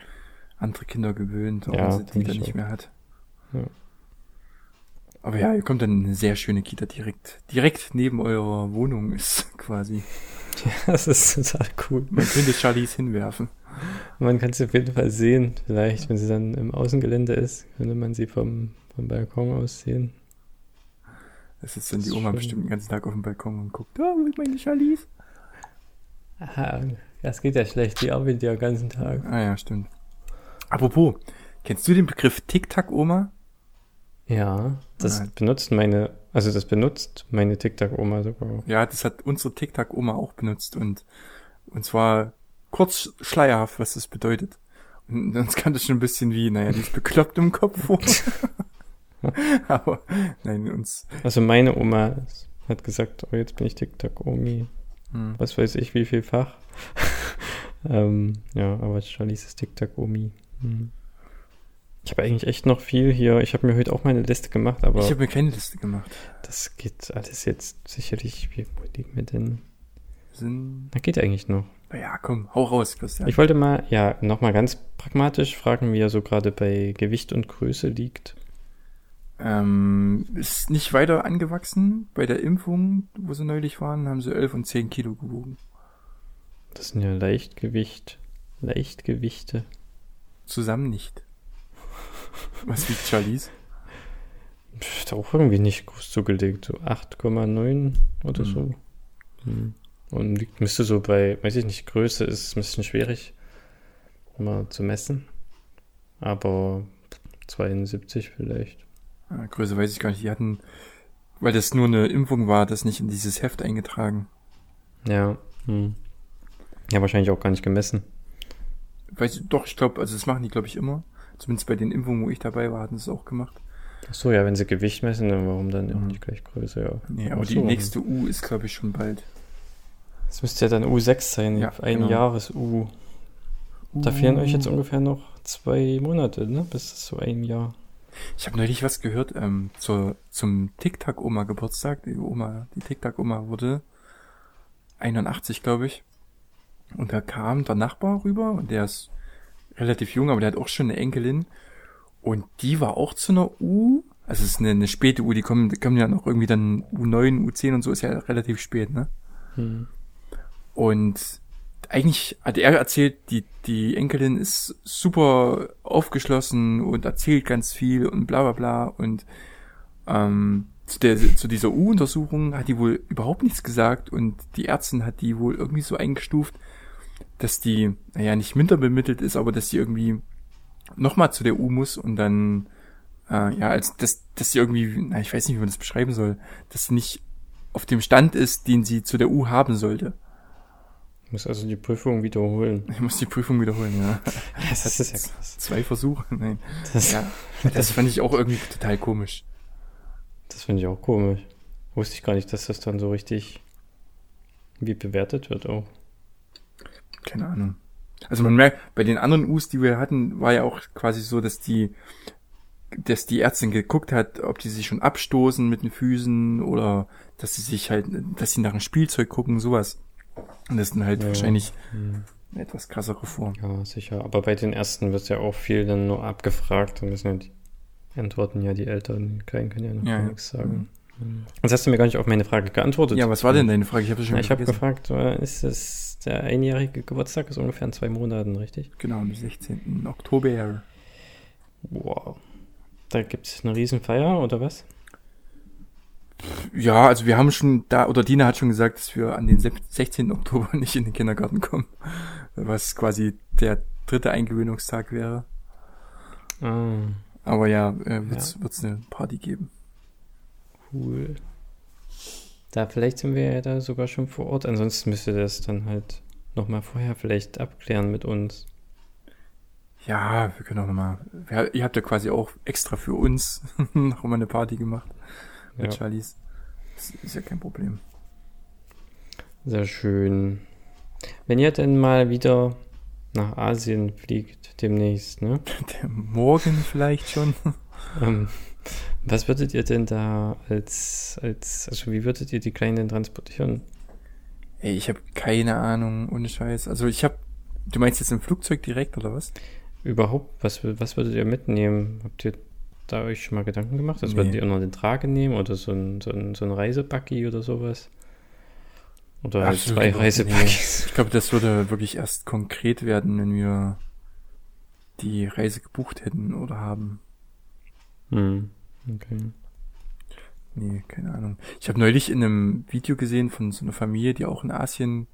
andere Kinder gewöhnt, auch Ja, wenn sie die dann ich nicht mehr hat. Ja. Aber ja, ihr kommt dann in eine sehr schöne Kita direkt, direkt neben eurer Wohnung ist quasi. Das ist total cool. Man könnte Charlies hinwerfen. Man kann sie auf jeden Fall sehen. Vielleicht, wenn sie dann im Außengelände ist, könnte man sie vom, vom Balkon aus sehen. Es ist dann die Oma bestimmt den ganzen Tag auf dem Balkon und guckt, oh, meine Charlies? Aha, Ja, es geht ja schlecht, die arbeitet ja den ganzen Tag. Ah ja, stimmt. Apropos, kennst du den Begriff Tic-Tac-Oma? Ja, das Nein. benutzt meine, also das benutzt meine TikTok-Oma sogar. Ja, das hat unsere Tic-Tac-Oma auch benutzt und, und zwar kurz schleierhaft, was das bedeutet. Und uns kam das schon ein bisschen wie, naja, die ist bekloppt im Kopf vor. Aber, nein, uns, Also meine Oma hat gesagt, oh, jetzt bin ich TikTok-Omi. Hm. Was weiß ich, wie viel Fach. ähm, ja, aber Charlize ist TikTok-Omi. Hm. Ich habe eigentlich echt noch viel hier. Ich habe mir heute auch meine Liste gemacht, aber ich habe mir keine Liste gemacht. das geht alles jetzt sicherlich. Wie, wo liegen wir denn? Sind, Na, geht eigentlich noch. na ja, komm, hau raus, Christian. Ich wollte mal, ja, nochmal ganz pragmatisch fragen, wie er so gerade bei Gewicht und Größe liegt. Ähm, ist nicht weiter angewachsen. Bei der Impfung, wo sie neulich waren, haben sie 11 und 10 Kilo gewogen. Das sind ja Leichtgewicht, Leichtgewichte. Zusammen nicht. Was wiegt Charlize? Pff, auch irgendwie nicht groß zugelegt, so 8,9 oder Hm. so. Hm. Und liegt, müsste so bei, weiß ich nicht, Größe ist ein bisschen schwierig mal zu messen. Aber 72 vielleicht. Ah, Größe weiß ich gar nicht. Die hatten, weil das nur eine Impfung war, das nicht in dieses Heft eingetragen. Ja. Hm. Ja, wahrscheinlich auch gar nicht gemessen. Weiß ich, doch, ich glaube, also das machen die, glaube ich, immer. Zumindest bei den Impfungen, wo ich dabei war, hatten sie es auch gemacht. Ach so, ja, wenn sie Gewicht messen, dann warum dann auch Mhm. nicht gleich Größe, ja. Nee, aber Ach die so. nächste U ist, glaube ich, schon bald. Das müsste ja dann U6 sein, Ja, ein genau. Jahres-U. Da fehlen euch jetzt ungefähr noch zwei Monate, ne? Bis zu einem Jahr. Ich habe neulich was gehört ähm, zur, zum Tic-Tac-Oma-Geburtstag. Die Oma, die Tic-Tac-Oma wurde 81, glaube ich. Und da kam der Nachbar rüber und der ist relativ jung, aber der hat auch schon eine Enkelin. Und die war auch zu einer U. Also es ist eine, eine späte U, die kommen, die kommen ja noch irgendwie dann U9, U10 und so, ist ja relativ spät, ne? Hm. Und eigentlich hat er erzählt, die, die Enkelin ist super aufgeschlossen und erzählt ganz viel und bla bla bla. Und ähm, zu, der, zu dieser U-Untersuchung hat die wohl überhaupt nichts gesagt und die Ärztin hat die wohl irgendwie so eingestuft, dass die, naja, nicht minder bemittelt ist, aber dass die irgendwie nochmal zu der U muss und dann, äh, ja, als dass, dass sie irgendwie, na, ich weiß nicht, wie man das beschreiben soll, dass sie nicht auf dem Stand ist, den sie zu der U haben sollte. Ich muss also die Prüfung wiederholen. Ich muss die Prüfung wiederholen, ja. Das ist ja krass. Zwei Versuche, nein. Das, Ja, das fand ich auch irgendwie total komisch. das finde ich auch komisch. Wusste ich gar nicht, dass das dann so richtig wie bewertet wird auch. Keine Ahnung. Also man merkt, bei den anderen Us, die wir hatten, war ja auch quasi so, dass die, dass die Ärztin geguckt hat, ob die sich schon abstoßen mit den Füßen oder dass sie sich halt, dass sie nach einem Spielzeug gucken, sowas. Und das sind halt Ja. wahrscheinlich Hm. eine etwas krassere Form. Ja, sicher. Aber bei den ersten wird ja auch viel dann nur abgefragt. Da müssen ja die Antworten ja die Eltern, die Kleinen können ja noch Ja, gar ja. nichts sagen. Hm. Jetzt hast du mir gar nicht auf meine Frage geantwortet. Ja, was war denn deine Frage? Ich habe das schon Na, ich habe gefragt, äh, ist es der einjährige Geburtstag ist ungefähr in zwei Monaten, richtig? Genau, am 16. Oktober. Wow. Da gibt es eine Riesenfeier oder was? Ja, also wir haben schon da, oder Dina hat schon gesagt, dass wir an den sep- 16. Oktober nicht in den Kindergarten kommen. Was quasi der dritte Eingewöhnungstag wäre. Ah, Aber ja, äh, wird's, wird's eine Party geben. cool. Da vielleicht sind wir ja da sogar schon vor Ort. Ansonsten müsst ihr das dann halt nochmal vorher vielleicht abklären mit uns. Ja, wir können auch nochmal. Ihr habt ja quasi auch extra für uns noch mal eine Party gemacht mit Ja, Charlies. Das ist ja kein Problem. sehr schön. Wenn ihr denn mal wieder nach Asien fliegt demnächst, ne? Morgen vielleicht schon. Ähm, was würdet ihr denn da als, als, also wie würdet ihr die Kleinen denn transportieren? Ey, ich habe keine Ahnung, ohne Scheiß. Also ich habe, du meinst jetzt im Flugzeug direkt oder was? Überhaupt, was, was würdet ihr mitnehmen? Habt ihr da euch schon mal Gedanken gemacht? Also Nee. würdet ihr nur den Trage nehmen oder so ein, so ein, so ein Reisebuggy oder sowas? Oder halt zwei Reisebuggys? Ich glaube, das würde wirklich erst konkret werden, wenn wir die Reise gebucht hätten oder haben. Hm, okay. Nee, keine Ahnung. Ich habe neulich in einem Video gesehen von so einer Familie, die auch in Asien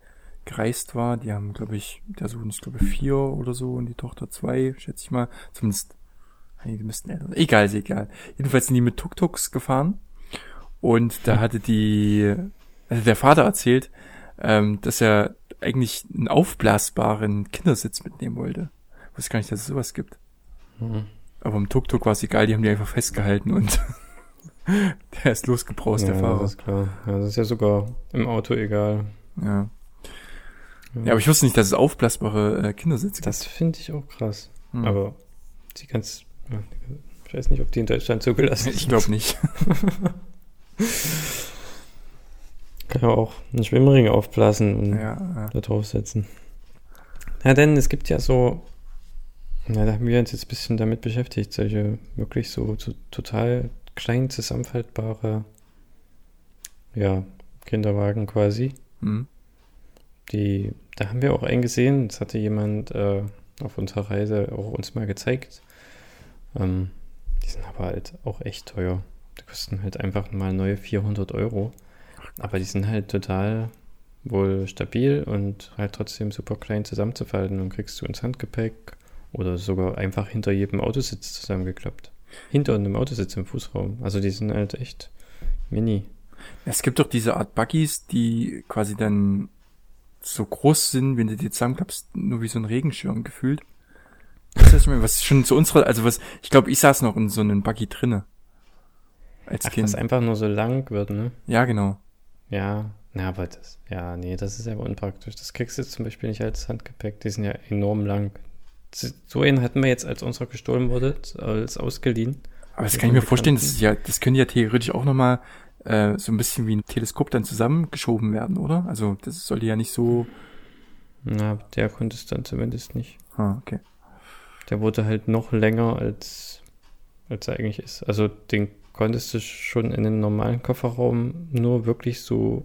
gereist war. Die haben, glaube ich, der Sohn ist, glaube ich, vier oder so und die Tochter zwei, schätze ich mal. Zumindest, die müssten älter. Egal, ist egal. Jedenfalls sind die mit Tuk-Tuks gefahren. Und da hatte die, also der Vater erzählt, ähm, dass er eigentlich einen aufblasbaren Kindersitz mitnehmen wollte. Ich wusste gar nicht, dass es sowas gibt. Mhm. Aber im Tuk-Tuk war es egal, die haben die einfach festgehalten und der ist losgebraust, ja, der Fahrer. das ist klar. Ja, das ist ja sogar im Auto egal. Ja. Ja, aber ich wusste nicht, dass es aufblasbare äh, Kindersitze Das finde ich auch krass. gibt. Hm. Aber die ganz, ich weiß nicht, ob die in Deutschland zugelassen ich glaube nicht. Kann ja auch einen Schwimmring aufblasen und ja, ja. da draufsetzen. Ja, denn es gibt ja so, ja, da haben wir uns jetzt ein bisschen damit beschäftigt, solche wirklich so, so total klein zusammenfaltbare, ja, Kinderwagen quasi. Hm. Die, da haben wir auch einen gesehen, das hatte jemand äh, auf unserer Reise auch uns mal gezeigt. Ähm, die sind aber halt auch echt teuer. Die kosten halt einfach mal neue 400 Euro. Aber die sind halt total wohl stabil und halt trotzdem super klein zusammenzufalten und kriegst du ins Handgepäck oder sogar einfach hinter jedem Autositz zusammengeklappt. Hinter einem Autositz im Fußraum. Also die sind halt echt mini. Es gibt doch diese Art Buggies, die quasi dann so groß sind, wenn du die zusammenklappst, nur wie so ein Regenschirm gefühlt. Weißt du, was ich? Was schon zu unserer, also was, ich glaube, ich saß noch in so einem Buggy drinne. Als Ach, Kind. was einfach nur so lang wird, ne? Ja, genau. Ja, na, aber das, ja, nee, das ist ja unpraktisch. Das kriegst du jetzt zum Beispiel nicht als Handgepäck. Die sind ja enorm lang. So einen hatten wir jetzt, als unserer gestohlen wurde, als ausgeliehen. Aber das kann ich mir vorstellen, das ist ja, das könnte ja theoretisch auch nochmal äh, so ein bisschen wie ein Teleskop dann zusammengeschoben werden, oder? Also das sollte ja nicht so. Na, der konnte es dann zumindest nicht. Ah, okay. Der wurde halt noch länger, als, als er eigentlich ist. Also den konntest du schon in den normalen Kofferraum nur wirklich so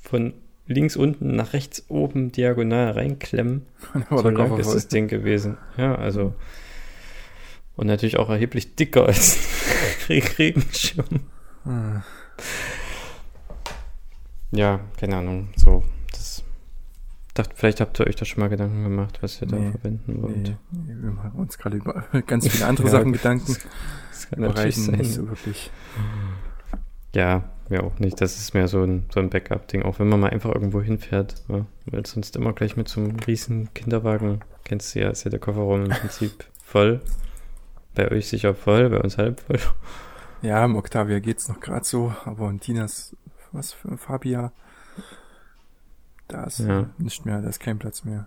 von links unten nach rechts oben diagonal reinklemmen. So lang ist das Ding gewesen. Ja, also. Und natürlich auch erheblich dicker als Regenschirm. Ah. Ja, keine Ahnung. So. Dachte, vielleicht habt ihr euch da schon mal Gedanken gemacht, was ihr da Nee, verwenden wollt. Nee, wir machen uns gerade über ganz viele andere Ja, Sachen Gedanken. Das kann natürlich sein. nicht so wirklich. Ja, mir auch nicht. Das ist mehr so ein, so ein Backup-Ding, auch wenn man mal einfach irgendwo hinfährt. Ja? Weil sonst immer gleich mit so einem riesen Kinderwagen, kennst du ja, ist ja der Kofferraum im Prinzip voll. Bei euch sicher voll, bei uns halb voll. Ja, im Octavia geht's noch gerade so, aber in Tinas, was für ein Fabia, da ist Ja. nicht mehr, da ist kein Platz mehr.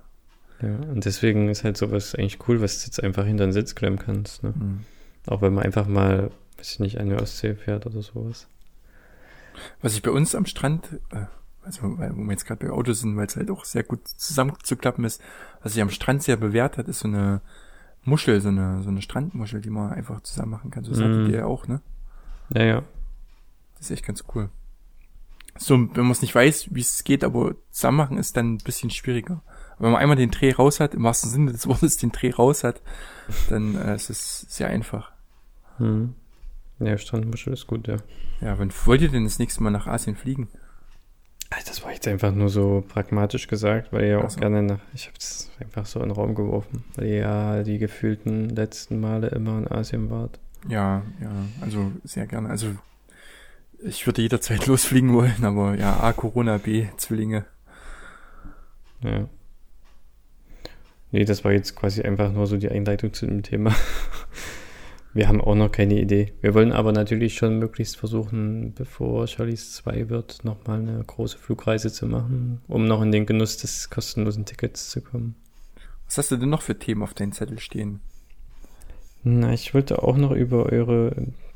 Ja, und deswegen ist halt sowas eigentlich cool, was du jetzt einfach hinter den Sitz klemmen kannst. Ne? Hm. Auch wenn man einfach mal, weiß ich nicht, an die Ostsee fährt oder sowas. Was ich bei uns am Strand, äh, also weil, wo wir jetzt gerade bei Autos sind, weil es halt auch sehr gut zusammenzuklappen ist, was sich am Strand sehr bewährt hat, ist so eine Muschel, so eine, so eine Strandmuschel, die man einfach zusammen machen kann. So Mhm. sagte ihr ja auch, ne? Ja, ja. Das ist echt ganz cool. So, wenn man es nicht weiß, wie es geht, aber zusammen machen ist dann ein bisschen schwieriger. Aber wenn man einmal den Dreh raus hat, im wahrsten Sinne des Wortes den Dreh raus hat, dann äh, ist es sehr einfach. Hm. Ja, Strandmuschel ist gut, ja. Ja, wann wollt ihr denn das nächste Mal nach Asien fliegen? Also Das war jetzt einfach nur so pragmatisch gesagt, weil ihr ja auch so. gerne nach, ich habe es einfach so in den Raum geworfen, weil ihr ja die gefühlten letzten Male immer in Asien wart. Ja, ja, also sehr gerne. Also ich würde jederzeit losfliegen wollen, aber ja, A, Corona, B, Zwillinge. Ja. Nee, das war jetzt quasi einfach nur so die Einleitung zu dem Thema. Wir haben auch noch keine Idee. Wir wollen aber natürlich schon möglichst versuchen, bevor Charlies 2 wird, nochmal eine große Flugreise zu machen, um noch in den Genuss des kostenlosen Tickets zu kommen. Was hast du denn noch für Themen auf deinem Zettel stehen? Na, ich wollte auch noch über eure,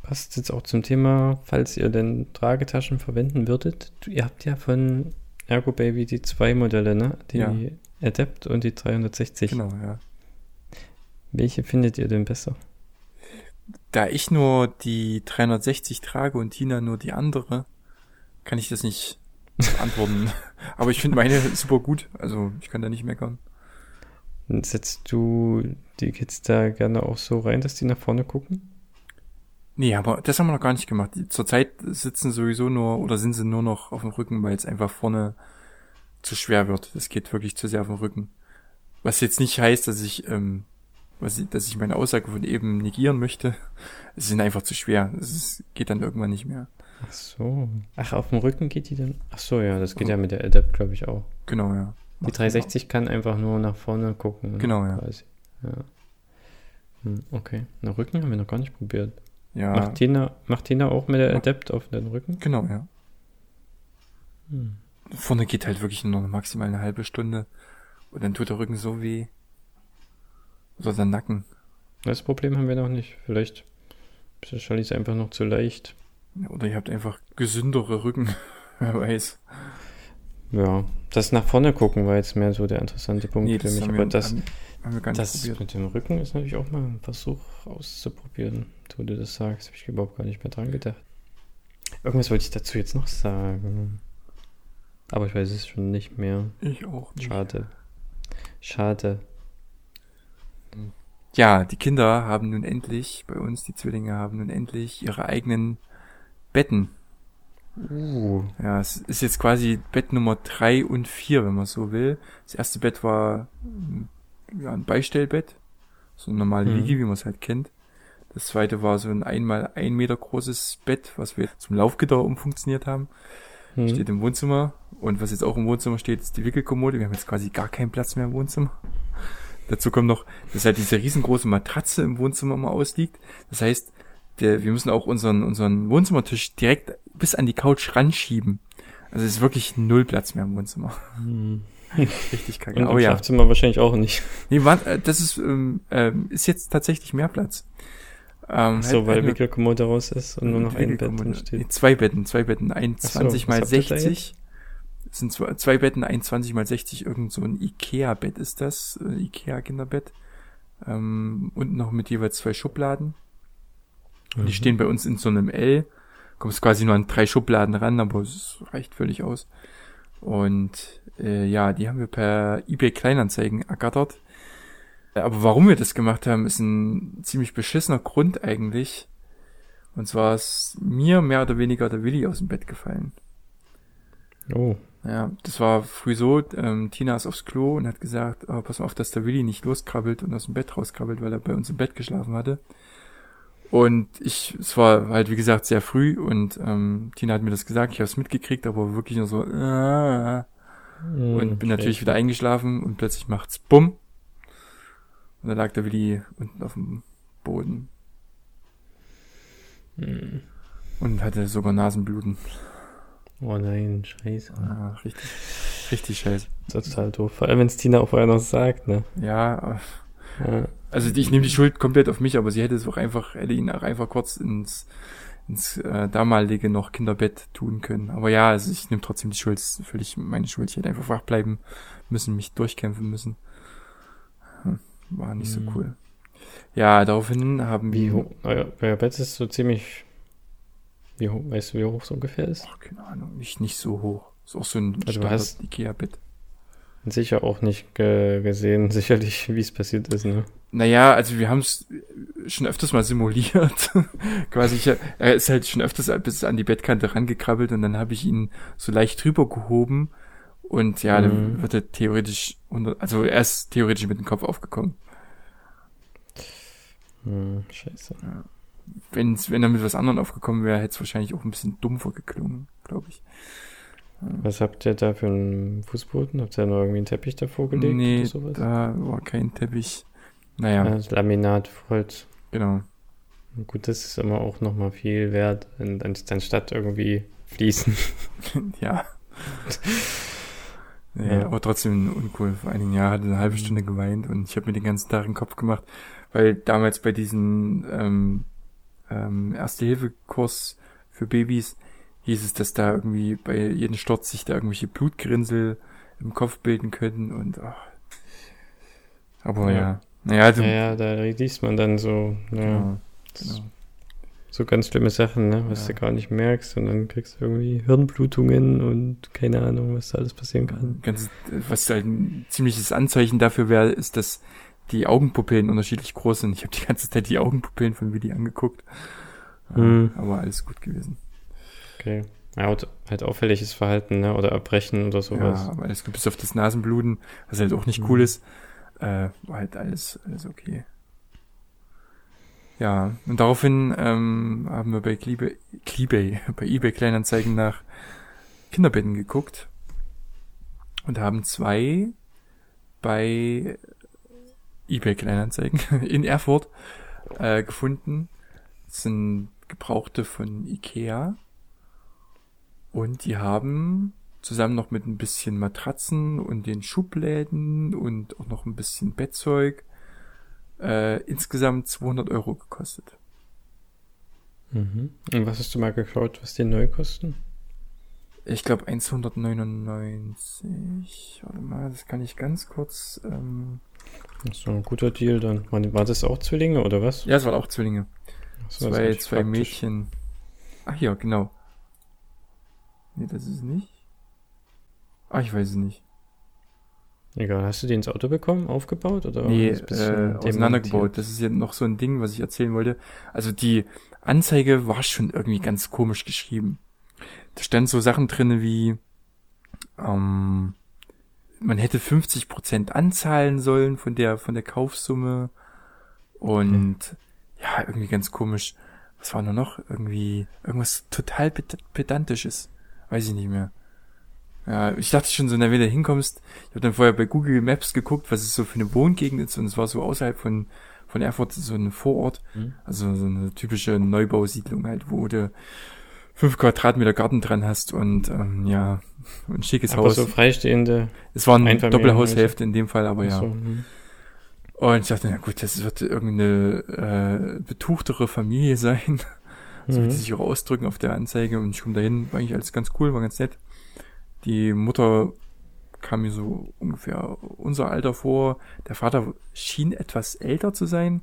passt jetzt auch zum Thema, falls ihr denn Tragetaschen verwenden würdet. Ihr habt ja von Ergo Baby die zwei Modelle, ne? Die Ja. Adept und die 360. Genau, ja. Welche findet ihr denn besser? Da ich nur die 360 trage und Tina nur die andere, kann ich das nicht beantworten. Aber ich finde meine super gut. Also ich kann da nicht meckern. Setzt du die Kids da gerne auch so rein, dass die nach vorne gucken? Nee, aber das haben wir noch gar nicht gemacht. Zurzeit sitzen sowieso nur oder sind sie nur noch auf dem Rücken, weil es einfach vorne zu schwer wird. Das geht wirklich zu sehr auf den Rücken. Was jetzt nicht heißt, dass ich, ähm, was ich, dass ich meine Aussage von eben negieren möchte. Es sind einfach zu schwer. Es ist, geht dann irgendwann nicht mehr. Ach so. Ach, auf dem Rücken geht die dann? Ach so, ja, das geht ja mit der Adapt, glaube ich, auch. Genau, ja. Die Macht 360 kann einfach nur nach vorne gucken. ne, Genau, ja. Quasi. ja. Hm, okay. Na, Rücken haben wir noch gar nicht probiert. Ja, Macht, Tina, macht Tina auch mit der Ja. Adapt auf den Rücken? genau, ja. Hm. Vorne geht halt wirklich nur noch maximal eine halbe Stunde. Und dann tut der Rücken so weh. Oder der Nacken. Das Problem haben wir noch nicht. Vielleicht ist der Charlie einfach noch zu leicht. Oder ihr habt einfach gesündere Rücken. Wer weiß. Ja, das nach vorne gucken war jetzt mehr so der interessante Punkt für mich. Aber wir, das, haben, haben das mit dem Rücken ist natürlich auch mal ein Versuch auszuprobieren. So du das sagst, habe ich überhaupt gar nicht mehr dran gedacht. Irgendwas wollte ich dazu jetzt noch sagen. Aber ich weiß es schon nicht mehr. Ich auch nicht. Schade. Schade. Ja, die Kinder haben nun endlich, bei uns, die Zwillinge haben nun endlich ihre eigenen Betten. Uh. Ja, es ist jetzt quasi Bett Nummer drei und vier, wenn man so will. Das erste Bett war ja, ein Beistellbett. So ein normale Mhm. Liege, wie man es halt kennt. Das zweite war so ein einmal ein Meter großes Bett, was wir zum Laufgitter umfunktioniert haben. Hm. Steht im Wohnzimmer. Und was jetzt auch im Wohnzimmer steht, ist die Wickelkommode. Wir haben jetzt quasi gar keinen Platz mehr im Wohnzimmer. Dazu kommt noch, dass halt diese riesengroße Matratze im Wohnzimmer immer ausliegt. Das heißt, der, wir müssen auch unseren, unseren Wohnzimmertisch direkt bis an die Couch ranschieben. Also es ist wirklich null Platz mehr im Wohnzimmer. Hm. Richtig kacke. Und Aber im ja, Schlafzimmer wahrscheinlich auch nicht. nee, warte, äh, das ist, ähm, ähm, ist jetzt tatsächlich mehr Platz. Ähm, so, halt- weil Wickelkommode raus ist und nur noch ein Bett drin Wickelkommode. Nee, steht. zwei Betten, zwei Betten, ein so, 20 was mal habt ihr da 60. Das sind zwei, zwei Betten, ein 20 mal 60, irgend so ein Ikea-Bett ist das, äh, Ikea-Kinderbett. Ähm, und noch mit jeweils zwei Schubladen. Und die Mhm. stehen bei uns in so einem L. Kommst quasi nur an drei Schubladen ran, aber es reicht völlig aus. Und äh, ja, die haben wir per eBay Kleinanzeigen ergattert. Äh, Aber warum wir das gemacht haben, ist ein ziemlich beschissener Grund eigentlich. Und zwar ist mir mehr oder weniger der Willi aus dem Bett gefallen. Oh. Ja, das war früh so, ähm, Tina ist aufs Klo und hat gesagt, oh, pass mal auf, dass der Willi nicht loskrabbelt und aus dem Bett rauskrabbelt, weil er bei uns im Bett geschlafen hatte. Und ich, es war halt wie gesagt sehr früh und ähm, Tina hat mir das gesagt, ich habe es mitgekriegt, aber wirklich nur so äh, und bin natürlich wieder eingeschlafen und plötzlich macht's bumm und da lag der Willi unten auf dem Boden Hm. und hatte sogar Nasenbluten. Oh nein, scheiße. Ah, richtig, richtig scheiße. Total doof. Vor allem, wenn es Tina auch vorher noch sagt, ne? Ja, Ja. Also ich nehme die Schuld komplett auf mich, aber sie hätte es auch einfach, hätte ihn auch einfach kurz ins, ins äh, damalige noch Kinderbett tun können. Aber ja, also ich nehme trotzdem die Schuld, völlig meine Schuld. Ich hätte einfach wach bleiben müssen, mich durchkämpfen müssen. Hm, War nicht so Mhm. cool. Ja, daraufhin haben Wie wir. hoch? Euer, euer Bett ist so ziemlich. Wie hoch, weißt du, wie hoch es ungefähr ist? Ach, keine Ahnung, nicht, nicht so hoch. Ist auch so ein Also hast- Ikea-Bett. Sicher auch nicht ge gesehen, sicherlich, wie es passiert ist, ne? Naja, also wir haben es schon öfters mal simuliert. Quasi, ich, er ist halt schon öfters bis an die Bettkante rangekrabbelt und dann habe ich ihn so leicht drüber gehoben und ja, Mhm. dann wird er theoretisch unter, also er ist theoretisch mit dem Kopf aufgekommen. Hm, scheiße. Wenn's, wenn er mit was anderem aufgekommen wäre, hätte es wahrscheinlich auch ein bisschen dumpfer geklungen, glaube ich. Was habt ihr da für einen Fußboden? Habt ihr da noch irgendwie einen Teppich davor gelegt nee, oder sowas? da war kein Teppich. Naja, Ja, das Laminat, Holz. genau. Gut, das ist immer auch nochmal viel wert, an- an- anstatt irgendwie fließen. ja. Nee, Ja. aber trotzdem uncool. Vor einigen Jahren hat er eine halbe Stunde geweint und ich habe mir den ganzen Tag den Kopf gemacht, weil damals bei diesem ähm, ähm, Erste-Hilfe-Kurs für Babys hieß es, dass da irgendwie bei jedem Sturz sich da irgendwelche Blutgrinsel im Kopf bilden können und ach. aber Ja. ja. Naja, du, Ja, ja, da liest man dann so, ja, genau, genau. So ganz schlimme Sachen, ne, was Ja. du gar nicht merkst und dann kriegst du irgendwie Hirnblutungen und keine Ahnung, was da alles passieren kann. Ganz, was halt ein ziemliches Anzeichen dafür wäre, ist, dass die Augenpupillen unterschiedlich groß sind. Ich habe die ganze Zeit die Augenpupillen von Willi angeguckt. Ja, Hm. Aber alles gut gewesen. Okay. Ja, halt auffälliges Verhalten, ne? Oder Erbrechen oder sowas. Ja, es gibt bis auf das Nasenbluten, was halt auch nicht mhm. cool ist, äh, war halt alles, alles okay. Ja, und daraufhin ähm, haben wir bei Kliebe, Kliebe, bei eBay Kleinanzeigen nach Kinderbetten geguckt und haben zwei bei eBay Kleinanzeigen in Erfurt äh, gefunden. Das sind gebrauchte von Ikea und die haben zusammen noch mit ein bisschen Matratzen und den Schubläden und auch noch ein bisschen Bettzeug äh, insgesamt 200 Euro gekostet. Mhm. Und was hast du mal geschaut, was die neu kosten? Ich glaube 199. Warte mal, das kann ich ganz kurz. Ähm das ist so ein guter Deal dann. War das auch Zwillinge oder was? Ja, es waren auch Zwillinge. So, zwei zwei Mädchen. Ach ja, genau. Nee, das ist nicht. Ah, ich weiß es nicht. Egal, hast du die ins Auto bekommen, aufgebaut oder? Nee, äh, auseinandergebaut. Das ist ja noch so ein Ding, was ich erzählen wollte. Also die Anzeige war schon irgendwie ganz komisch geschrieben. Da stand so Sachen drinne wie, ähm, man hätte 50% anzahlen sollen von der, von der Kaufsumme. Und hm. ja, irgendwie ganz komisch. Was war nur noch? Irgendwie, irgendwas total pedantisches. Weiß ich nicht mehr. Ja, ich dachte schon so, na, wenn du hinkommst, ich habe dann vorher bei Google Maps geguckt, was es so für eine Wohngegend ist und es war so außerhalb von, von Erfurt so ein Vorort, mhm. also so eine typische Neubausiedlung halt, wo du fünf Quadratmeter Garten dran hast und ähm, ja, ein schickes aber Haus. so freistehende. Es war eine Doppelhaushälfte in dem Fall, aber ja. So, hm. Und ich dachte, na gut, das wird irgendeine äh, betuchtere Familie sein. so wie die mhm. sich auch ausdrücken auf der Anzeige. Und ich komme dahin, war eigentlich alles ganz cool, war ganz nett. Die Mutter kam mir so ungefähr unser Alter vor. Der Vater schien etwas älter zu sein.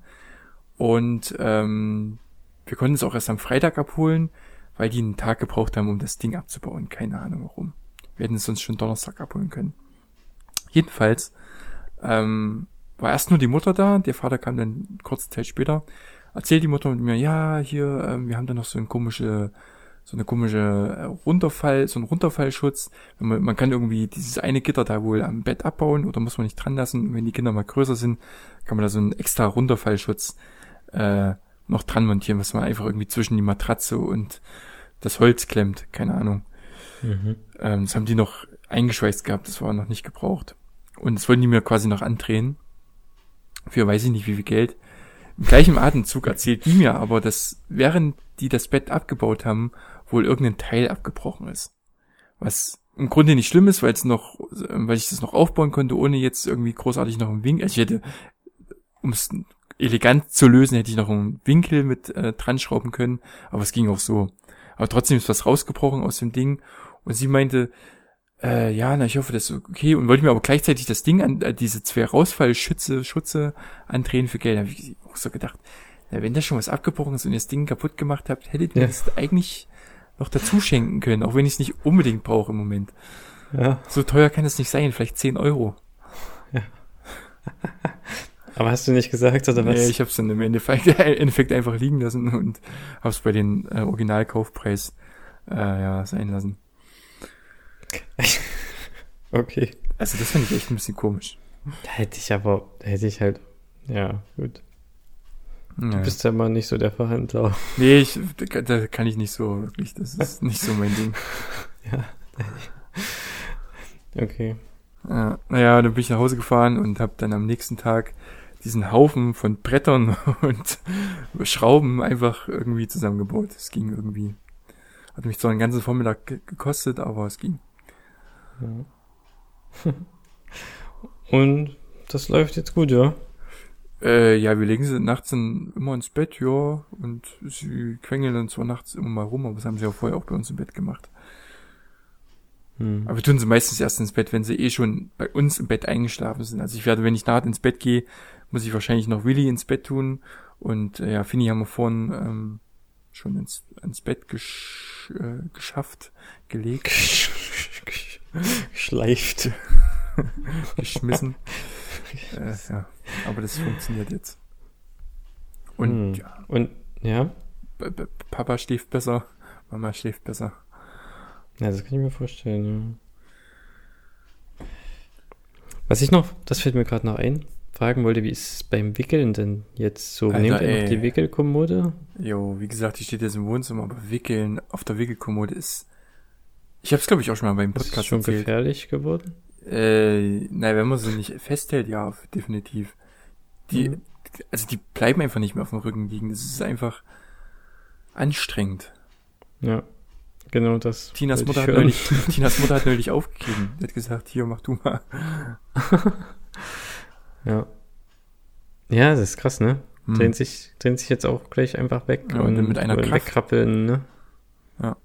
Und ähm, wir konnten es auch erst am Freitag abholen, weil die einen Tag gebraucht haben, um das Ding abzubauen. Keine Ahnung warum. Wir hätten es sonst schon Donnerstag abholen können. Jedenfalls ähm, war erst nur die Mutter da. Der Vater kam dann kurze Zeit später. Erzählt die Mutter mit mir, ja, hier, ähm, wir haben da noch so ein komische so eine komische äh, Runterfall, so ein Runterfallschutz. Man, man kann irgendwie dieses eine Gitter da wohl am Bett abbauen oder muss man nicht dran lassen. wenn die Kinder mal größer sind, kann man da so einen extra Runterfallschutz äh, noch dran montieren, was man einfach irgendwie zwischen die Matratze und das Holz klemmt. Keine Ahnung. Mhm. Ähm, das haben die noch eingeschweißt gehabt, das war noch nicht gebraucht. Und das wollten die mir quasi noch andrehen. Für weiß ich nicht wie viel Geld. Im gleichen Atemzug erzählt die mir aber, dass während die das Bett abgebaut haben, wohl irgendein Teil abgebrochen ist. Was im Grunde nicht schlimm ist, weil es noch, weil ich das noch aufbauen konnte, ohne jetzt irgendwie großartig noch einen Winkel. Also ich hätte, um es elegant zu lösen, hätte ich noch einen Winkel mit äh, dran schrauben können, aber es ging auch so. Aber trotzdem ist was rausgebrochen aus dem Ding und sie meinte, äh, ja, na, ich hoffe, das ist okay und wollte mir aber gleichzeitig das Ding an, äh, diese zwei Rausfallschütze, Schutze andrehen für Geld. Da habe ich auch so gedacht, na, wenn da schon was abgebrochen ist und ihr das Ding kaputt gemacht habt, hättet ihr ja. das eigentlich noch dazu schenken können, auch wenn ich es nicht unbedingt brauche im Moment. Ja. So teuer kann es nicht sein, vielleicht 10 Euro. Ja. Aber hast du nicht gesagt, oder was? Nee, ich habe es dann im Endeffekt, im Endeffekt einfach liegen lassen und habe es bei den äh, Originalkaufpreis äh, ja, sein lassen. okay. Also das fand ich echt ein bisschen komisch. Da hätte ich aber, da hätte ich halt, ja, gut. Du bist ja mal nicht so der Verhandler. Nee, ich, da kann ich nicht so, wirklich, das ist nicht so mein Ding. ja. Okay. Ja, naja, dann bin ich nach Hause gefahren und habe dann am nächsten Tag diesen Haufen von Brettern und Schrauben einfach irgendwie zusammengebaut. Es ging irgendwie. Hat mich zwar einen ganzen Vormittag gekostet, aber es ging. Ja. Und das läuft jetzt gut, ja? Äh, ja, wir legen sie nachts dann immer ins Bett, ja, und sie quengeln dann zwar nachts immer mal rum, aber das haben sie auch vorher auch bei uns im Bett gemacht. Hm. Aber wir tun sie meistens erst ins Bett, wenn sie eh schon bei uns im Bett eingeschlafen sind. Also ich werde, wenn ich naht ins Bett gehe, muss ich wahrscheinlich noch Willi ins Bett tun. Und äh, ja, Finny haben wir vorhin ähm, schon ins, ins Bett gesch äh, geschafft, gelegt. Geschleift. geschmissen. Äh, ja, aber das funktioniert jetzt. Und hm. ja. Und ja. Papa schläft besser, Mama schläft besser. Ja, das kann ich mir vorstellen, ja. Was ich noch, das fällt mir gerade noch ein, fragen wollte, wie ist es beim Wickeln denn jetzt so? Alter, Nehmt ihr noch die Wickelkommode? Jo, wie gesagt, die steht jetzt im Wohnzimmer, aber Wickeln auf der Wickelkommode ist. Ich habe es glaube ich auch schon mal beim Das ist Podcast schon erzählt. gefährlich geworden? Äh, nein, wenn man sie nicht festhält, ja, definitiv. Die, Mhm. also die bleiben einfach nicht mehr auf dem Rücken liegen. Das ist einfach anstrengend. Ja, genau das. Tinas Mutter, hat neulich, Tinas Mutter hat neulich aufgegeben. Die hat gesagt, hier, mach du mal. Ja. Ja, das ist krass, ne? Hm. Drehen sich, drehen sich jetzt auch gleich einfach weg Ja, und dann mit einer Kraft. wegkrabbeln, ne? Ja.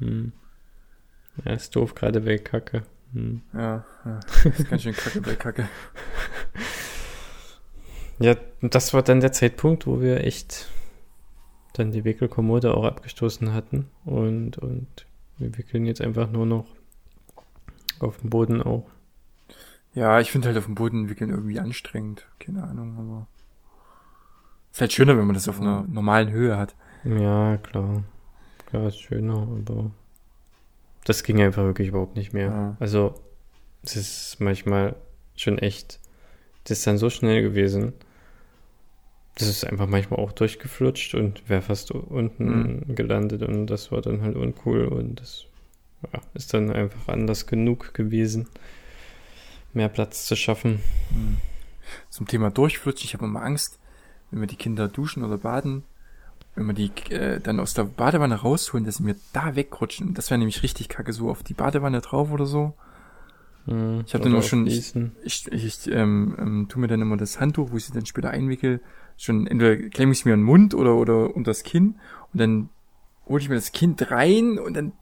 Hm. Ja, ist doof, gerade bei Kacke. Hm. Ja, ja, das ist ganz schön kacke bei Kacke. Ja, das war dann der Zeitpunkt, wo wir echt dann die Wickelkommode auch abgestoßen hatten und, und wir wickeln jetzt einfach nur noch auf dem Boden auch. Ja, ich finde halt auf dem Boden wickeln irgendwie anstrengend. Keine Ahnung, aber. Ist halt schöner, wenn man das auf einer normalen Höhe hat. Ja, klar. Klar, ist schöner, aber das ging einfach wirklich überhaupt nicht mehr. Ja. Also, es ist manchmal schon echt, das ist dann so schnell gewesen. Das ist einfach manchmal auch durchgeflutscht und wäre fast unten gelandet und das war dann halt uncool und das ja, ist dann einfach anders genug gewesen, mehr Platz zu schaffen. Hm. Zum Thema Durchflutschen, ich habe immer Angst, wenn wir die Kinder duschen oder baden, wenn wir die äh, dann aus der Badewanne rausholen, dass sie mir da wegrutschen. Das wäre nämlich richtig kacke, so auf die Badewanne drauf oder so. Hm, Ich hab dann auch schon- Wiesen. Ich, ich ähm, ähm, tu mir dann immer das Handtuch, wo ich sie dann später einwickel, schon entweder klemme ich es mir in den Mund oder, oder unter das Kinn und dann hole ich mir das Kind rein und dann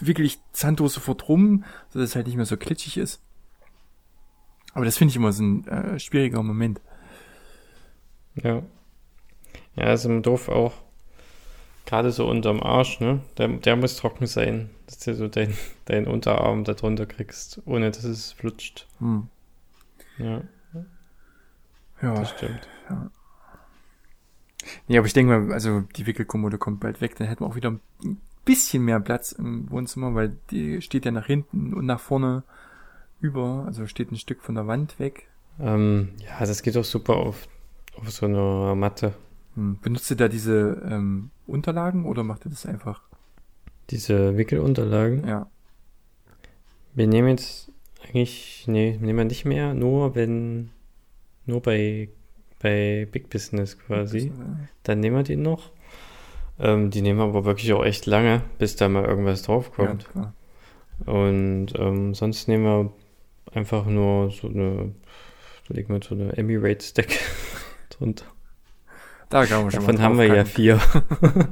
wickel ich das Handtuch sofort rum, sodass es halt nicht mehr so klitschig ist. Aber das finde ich immer so ein äh, schwieriger Moment. Ja. Ja, ist im Dorf auch gerade so unterm Arsch, ne? Der, der muss trocken sein, dass du so dein, deinen Unterarm da drunter kriegst, ohne dass es flutscht. Hm. Ja, Ja. das stimmt. Ja, aber ich denke mal, also die Wickelkommode kommt bald weg, dann hätten wir auch wieder ein bisschen mehr Platz im Wohnzimmer, weil die steht ja nach hinten und nach vorne über, also steht ein Stück von der Wand weg. Ähm, ja, das geht auch super auf, auf so einer Matte. Hm. Benutzt ihr da diese ähm, Unterlagen oder macht ihr das einfach? Diese Wickelunterlagen. Ja. Wir nehmen jetzt eigentlich, nee, nehmen wir nicht mehr, nur wenn, nur bei, bei Big Business quasi. Dann nehmen wir die noch. Ähm, die nehmen wir aber wirklich auch echt lange, bis da mal irgendwas Ja, draufkommt. klar. Und ähm, sonst nehmen wir einfach nur so eine, da legen wir so eine Emirates Deck drunter. Da kann man schon Davon mal haben wir ja draufpacken. vier.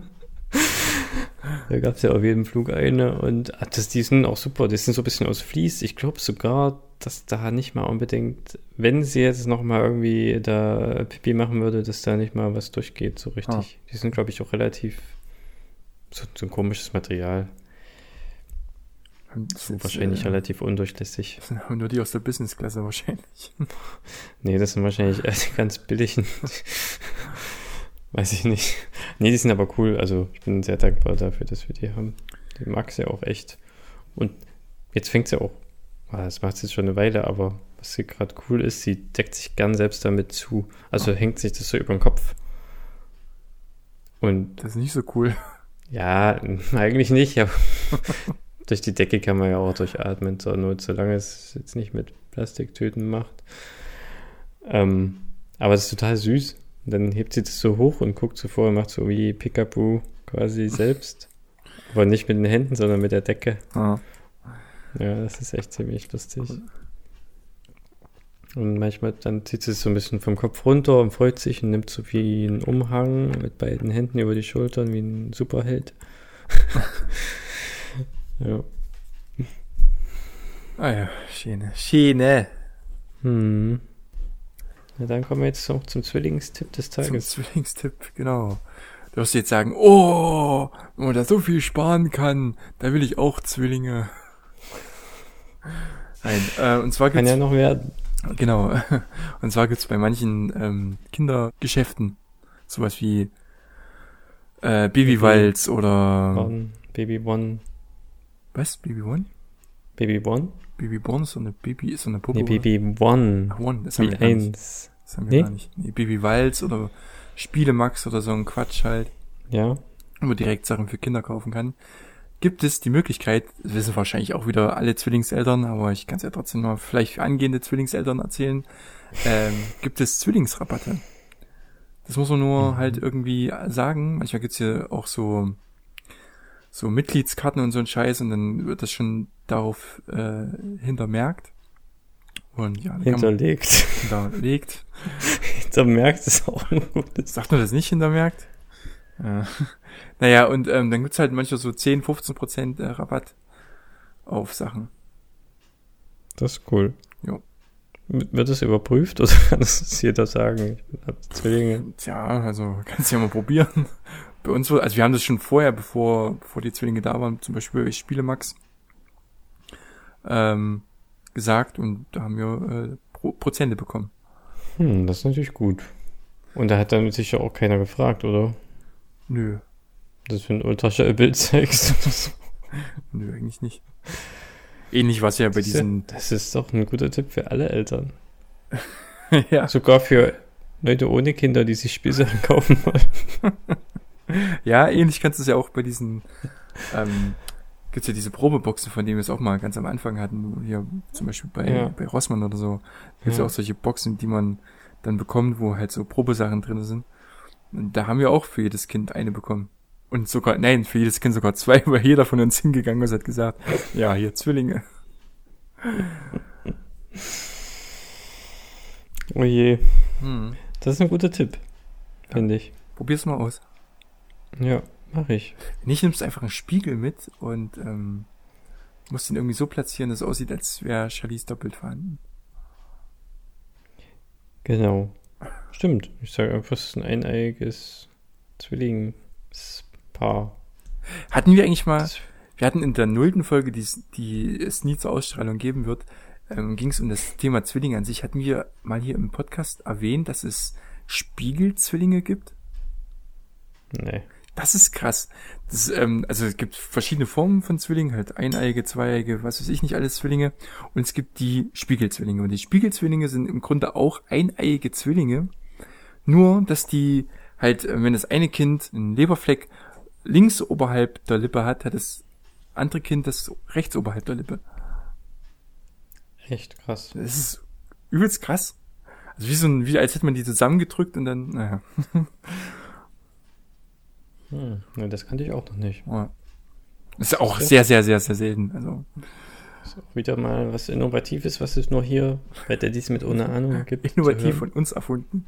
da gab es ja auf jedem Flug eine und ah, das, die sind auch super. Die sind so ein bisschen aus Vlies. Ich glaube sogar, dass da nicht mal unbedingt, wenn sie jetzt noch mal irgendwie da Pipi machen würde, dass da nicht mal was durchgeht so richtig. Ah. Die sind, glaube ich, auch relativ so, so ein komisches Material. So wahrscheinlich äh, relativ undurchlässig. das sind nur die aus der Businessklasse wahrscheinlich. Nee, das sind wahrscheinlich die ganz billigen. Weiß ich nicht. Nee, die sind aber cool. Also ich bin sehr dankbar dafür, dass wir die haben. Die mag sie auch echt. Und jetzt fängt sie auch. ah, Das macht sie jetzt schon eine Weile, aber was sie gerade cool ist, sie deckt sich gern selbst damit zu. Also hängt sich das so über den Kopf. Und Das ist nicht so cool. ja, eigentlich nicht, aber durch die Decke kann man ja auch durchatmen zur Not, solange es jetzt nicht mit Plastiktüten macht. Ähm, aber es ist total süß. Und dann hebt sie das so hoch und guckt so vor und macht so wie Pickaboo quasi selbst. Aber nicht mit den Händen, sondern mit der Decke. Ja. Ja, das ist echt ziemlich lustig. Und manchmal dann zieht sie es so ein bisschen vom Kopf runter und freut sich und nimmt so wie einen Umhang mit beiden Händen über die Schultern wie ein Superheld. ja. Ah ja, Schiene. Schiene. Hm. Na, dann kommen wir jetzt noch zum Zwillingstipp des Zum Tages. Zwillingstipp, genau. Du wirst jetzt sagen, oh, wenn man da so viel sparen kann, da will ich auch Zwillinge. Nein, äh, und zwar Kann gibt's, ja noch werden. genau, und zwar gibt's bei manchen ähm, Kindergeschäften sowas wie äh, Babywalz oder One, Baby One. Was? Baby One? Baby One? Baby Born ist so eine Baby, ist so eine Puppe. Nee? Baby One. Ach, One, das haben Wie eins. Das haben wir Nee? gar nicht. Nee, Baby Walz oder Spielemax oder so ein Quatsch halt, Ja. wo man direkt Sachen für Kinder kaufen kann. Gibt es die Möglichkeit, das wissen wahrscheinlich auch wieder alle Zwillingseltern, aber ich kann es ja trotzdem mal vielleicht angehende Zwillingseltern erzählen, ähm, gibt es Zwillingsrabatte. Das muss man nur Mhm. halt irgendwie sagen. Manchmal gibt's hier auch so so Mitgliedskarten und so ein Scheiß und dann wird das schon darauf äh, hintermerkt. Und ja, man Hinterlegt. hinterlegt. Hintermerkt ist auch ein gutes. Sagt man das nicht hintermerkt? Ja. Naja, und ähm, dann gibt's halt manchmal so 10, 15 Prozent äh, Rabatt auf Sachen. Das ist cool. Jo. Wird das überprüft oder kann das jeder sagen? Ich hab Zwillinge. Tja, also kannst du ja mal probieren. Bei uns, wurde- also wir haben das schon vorher, bevor, bevor die Zwillinge da waren, zum Beispiel bei Spielemax, ähm, gesagt und da haben wir äh, Pro Prozente bekommen. Hm, das ist natürlich gut. Und da hat dann sicher auch keiner gefragt, oder? Nö, Das für ein Ultraschallbild zeigst oder so. nö, eigentlich nicht. Ähnlich was ja bei ist ja- diesen, Das ist doch ein guter Tipp für alle Eltern. ja, Sogar für Leute ohne Kinder, die sich Spielsachen kaufen wollen. Ja, ähnlich kannst du es ja auch bei diesen, ähm, gibt's ja diese Probeboxen, von denen wir es auch mal ganz am Anfang hatten, hier zum Beispiel bei, Ja. bei Rossmann oder so. Gibt's Ja. ja auch solche Boxen, die man dann bekommt, wo halt so Probesachen drin sind. Und da haben wir auch für jedes Kind eine bekommen. Und sogar, nein, für jedes Kind sogar zwei, weil jeder von uns hingegangen ist, hat gesagt, ja, hier Zwillinge. Oh je. Hm. Das ist ein guter Tipp. Finde ich. Probier's mal aus. Ja, mache ich. Nicht nimmst einfach einen Spiegel mit und ähm, musst ihn irgendwie so platzieren, dass es aussieht, als wäre Charlies doppelt vorhanden. Genau. Stimmt. Ich sage einfach, es ist ein eineiiges Zwillingspaar. Hatten wir eigentlich mal, wir hatten in der nullten Folge, die, es- die es nie zur Ausstrahlung geben wird, ähm, ging es um das Thema Zwillinge an sich. Hatten wir mal hier im Podcast erwähnt, dass es Spiegelzwillinge gibt? Nee. Das ist krass. Das, ähm, also es gibt verschiedene Formen von Zwillingen, halt eineige, zweieige, was weiß ich nicht alles Zwillinge. Und es gibt die Spiegelzwillinge. Und die Spiegelzwillinge sind im Grunde auch eineiige Zwillinge. Nur, dass die halt, äh, wenn das eine Kind einen Leberfleck links oberhalb der Lippe hat, hat das andere Kind das rechts oberhalb der Lippe. Echt krass. Das ist übelst krass. Also wie so ein, wie als hätte man die zusammengedrückt und dann, naja. Hm. Nee, das kannte ich auch noch nicht. Ja. Ist auch sehr, sehr, sehr, sehr selten. Also Ist auch wieder mal was Innovatives, was es nur hier bei der dies mit ohne Ahnung gibt. innovativ von uns erfunden.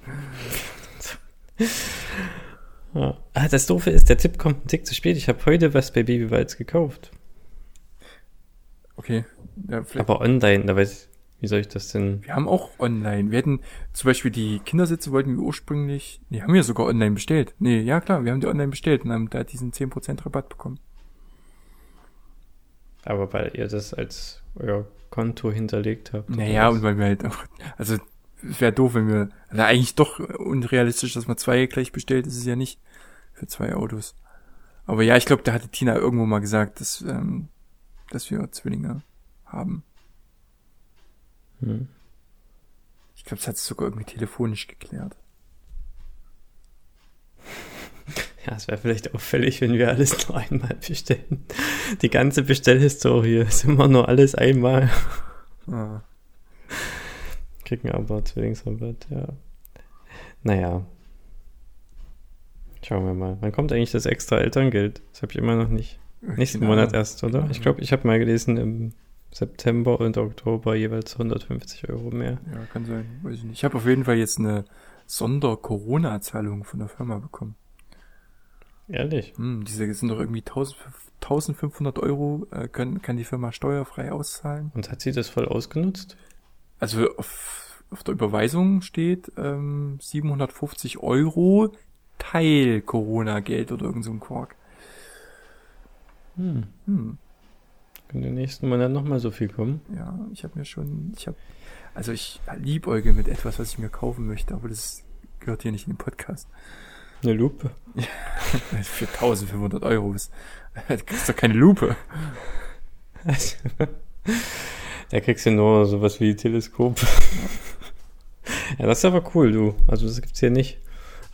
Ja. Ah, das Doofe ist, der Tipp kommt einen Tick zu spät. Ich habe heute was bei Baby Walz gekauft. Okay. Ja, vielleicht. Aber online, da weiß ich, wie soll ich das denn? wir haben auch online. Wir hätten zum Beispiel die Kindersitze wollten wir ursprünglich, nee, haben wir sogar online bestellt. Nee, ja klar, wir haben die online bestellt und haben da diesen 10% Rabatt bekommen. Aber weil ihr das als euer Konto hinterlegt habt. Naja, und weil wir halt auch, also es wäre doof, wenn wir, also eigentlich doch unrealistisch, dass man zwei gleich bestellt, ist es ja nicht für zwei Autos. Aber ja, ich glaube, da hatte Tina irgendwo mal gesagt, dass, ähm, dass wir Zwillinge haben. Hm. Ich glaube, das hat sogar irgendwie telefonisch geklärt. Ja, es wäre vielleicht auffällig, wenn wir alles nur einmal bestellen. Die ganze Bestellhistorie ist immer nur alles einmal. Ah. Kriegen aber Zwillingsrabatt, ja. Naja. Schauen wir mal. Wann kommt eigentlich das extra Elterngeld? Das habe ich immer noch nicht. Nächsten Keine Monat erst, oder? Ich glaube, ich habe mal gelesen, im September und Oktober jeweils 150 Euro mehr. Ja, kann sein. Weiß ich nicht. Ich habe auf jeden Fall jetzt eine Sonder-Corona-Zahlung von der Firma bekommen. Ehrlich? Hm, diese sind doch irgendwie 1000 1500 Euro, äh, können, kann die Firma steuerfrei auszahlen. Und hat sie das voll ausgenutzt? Also auf, auf der Überweisung steht ähm, 750 Euro Teil Corona-Geld oder irgend so ein Quark. Hm. Hm, Könnte im nächsten Monat nochmal so viel kommen. ja, ich habe mir schon, ich habe, also ich liebäuge mit etwas, was ich mir kaufen möchte, aber das gehört hier nicht in den Podcast. Eine Lupe. Für 1500 Euro. Das ist doch keine Lupe. da kriegst du nur sowas wie Teleskop. ja, das ist aber cool, du. Also das gibt's hier nicht.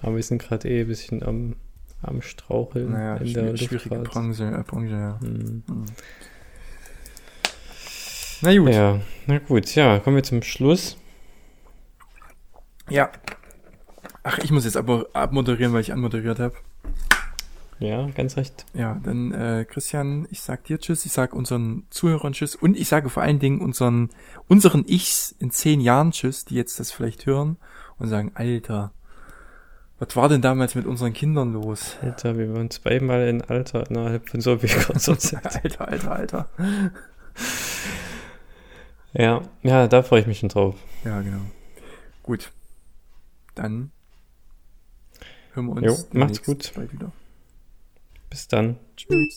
Aber wir sind gerade eh ein bisschen am, am Straucheln Naja, in der schwierige Luftfahrt. Branche, äh, Branche, ja. Hm. Hm. Na gut. Ja. Ja, na gut, ja, kommen wir zum Schluss. Ach, ich muss jetzt aber abmoderieren, weil ich anmoderiert habe. Ja, ganz recht. Ja, dann äh, Christian, ich sag dir Tschüss, ich sag unseren Zuhörern Tschüss und ich sage vor allen Dingen unseren unseren Ichs in zehn Jahren Tschüss, die jetzt das vielleicht hören und sagen, Alter, was war denn damals mit unseren Kindern los? Alter, wir waren zweimal in Alter innerhalb von so viel kurzer Zeit. Alter, Alter, Alter. Ja, ja, da freue ich mich schon drauf. Ja, genau. Gut. Dann hören wir uns Jo, macht's gut. bald wieder. Bis dann. Tschüss.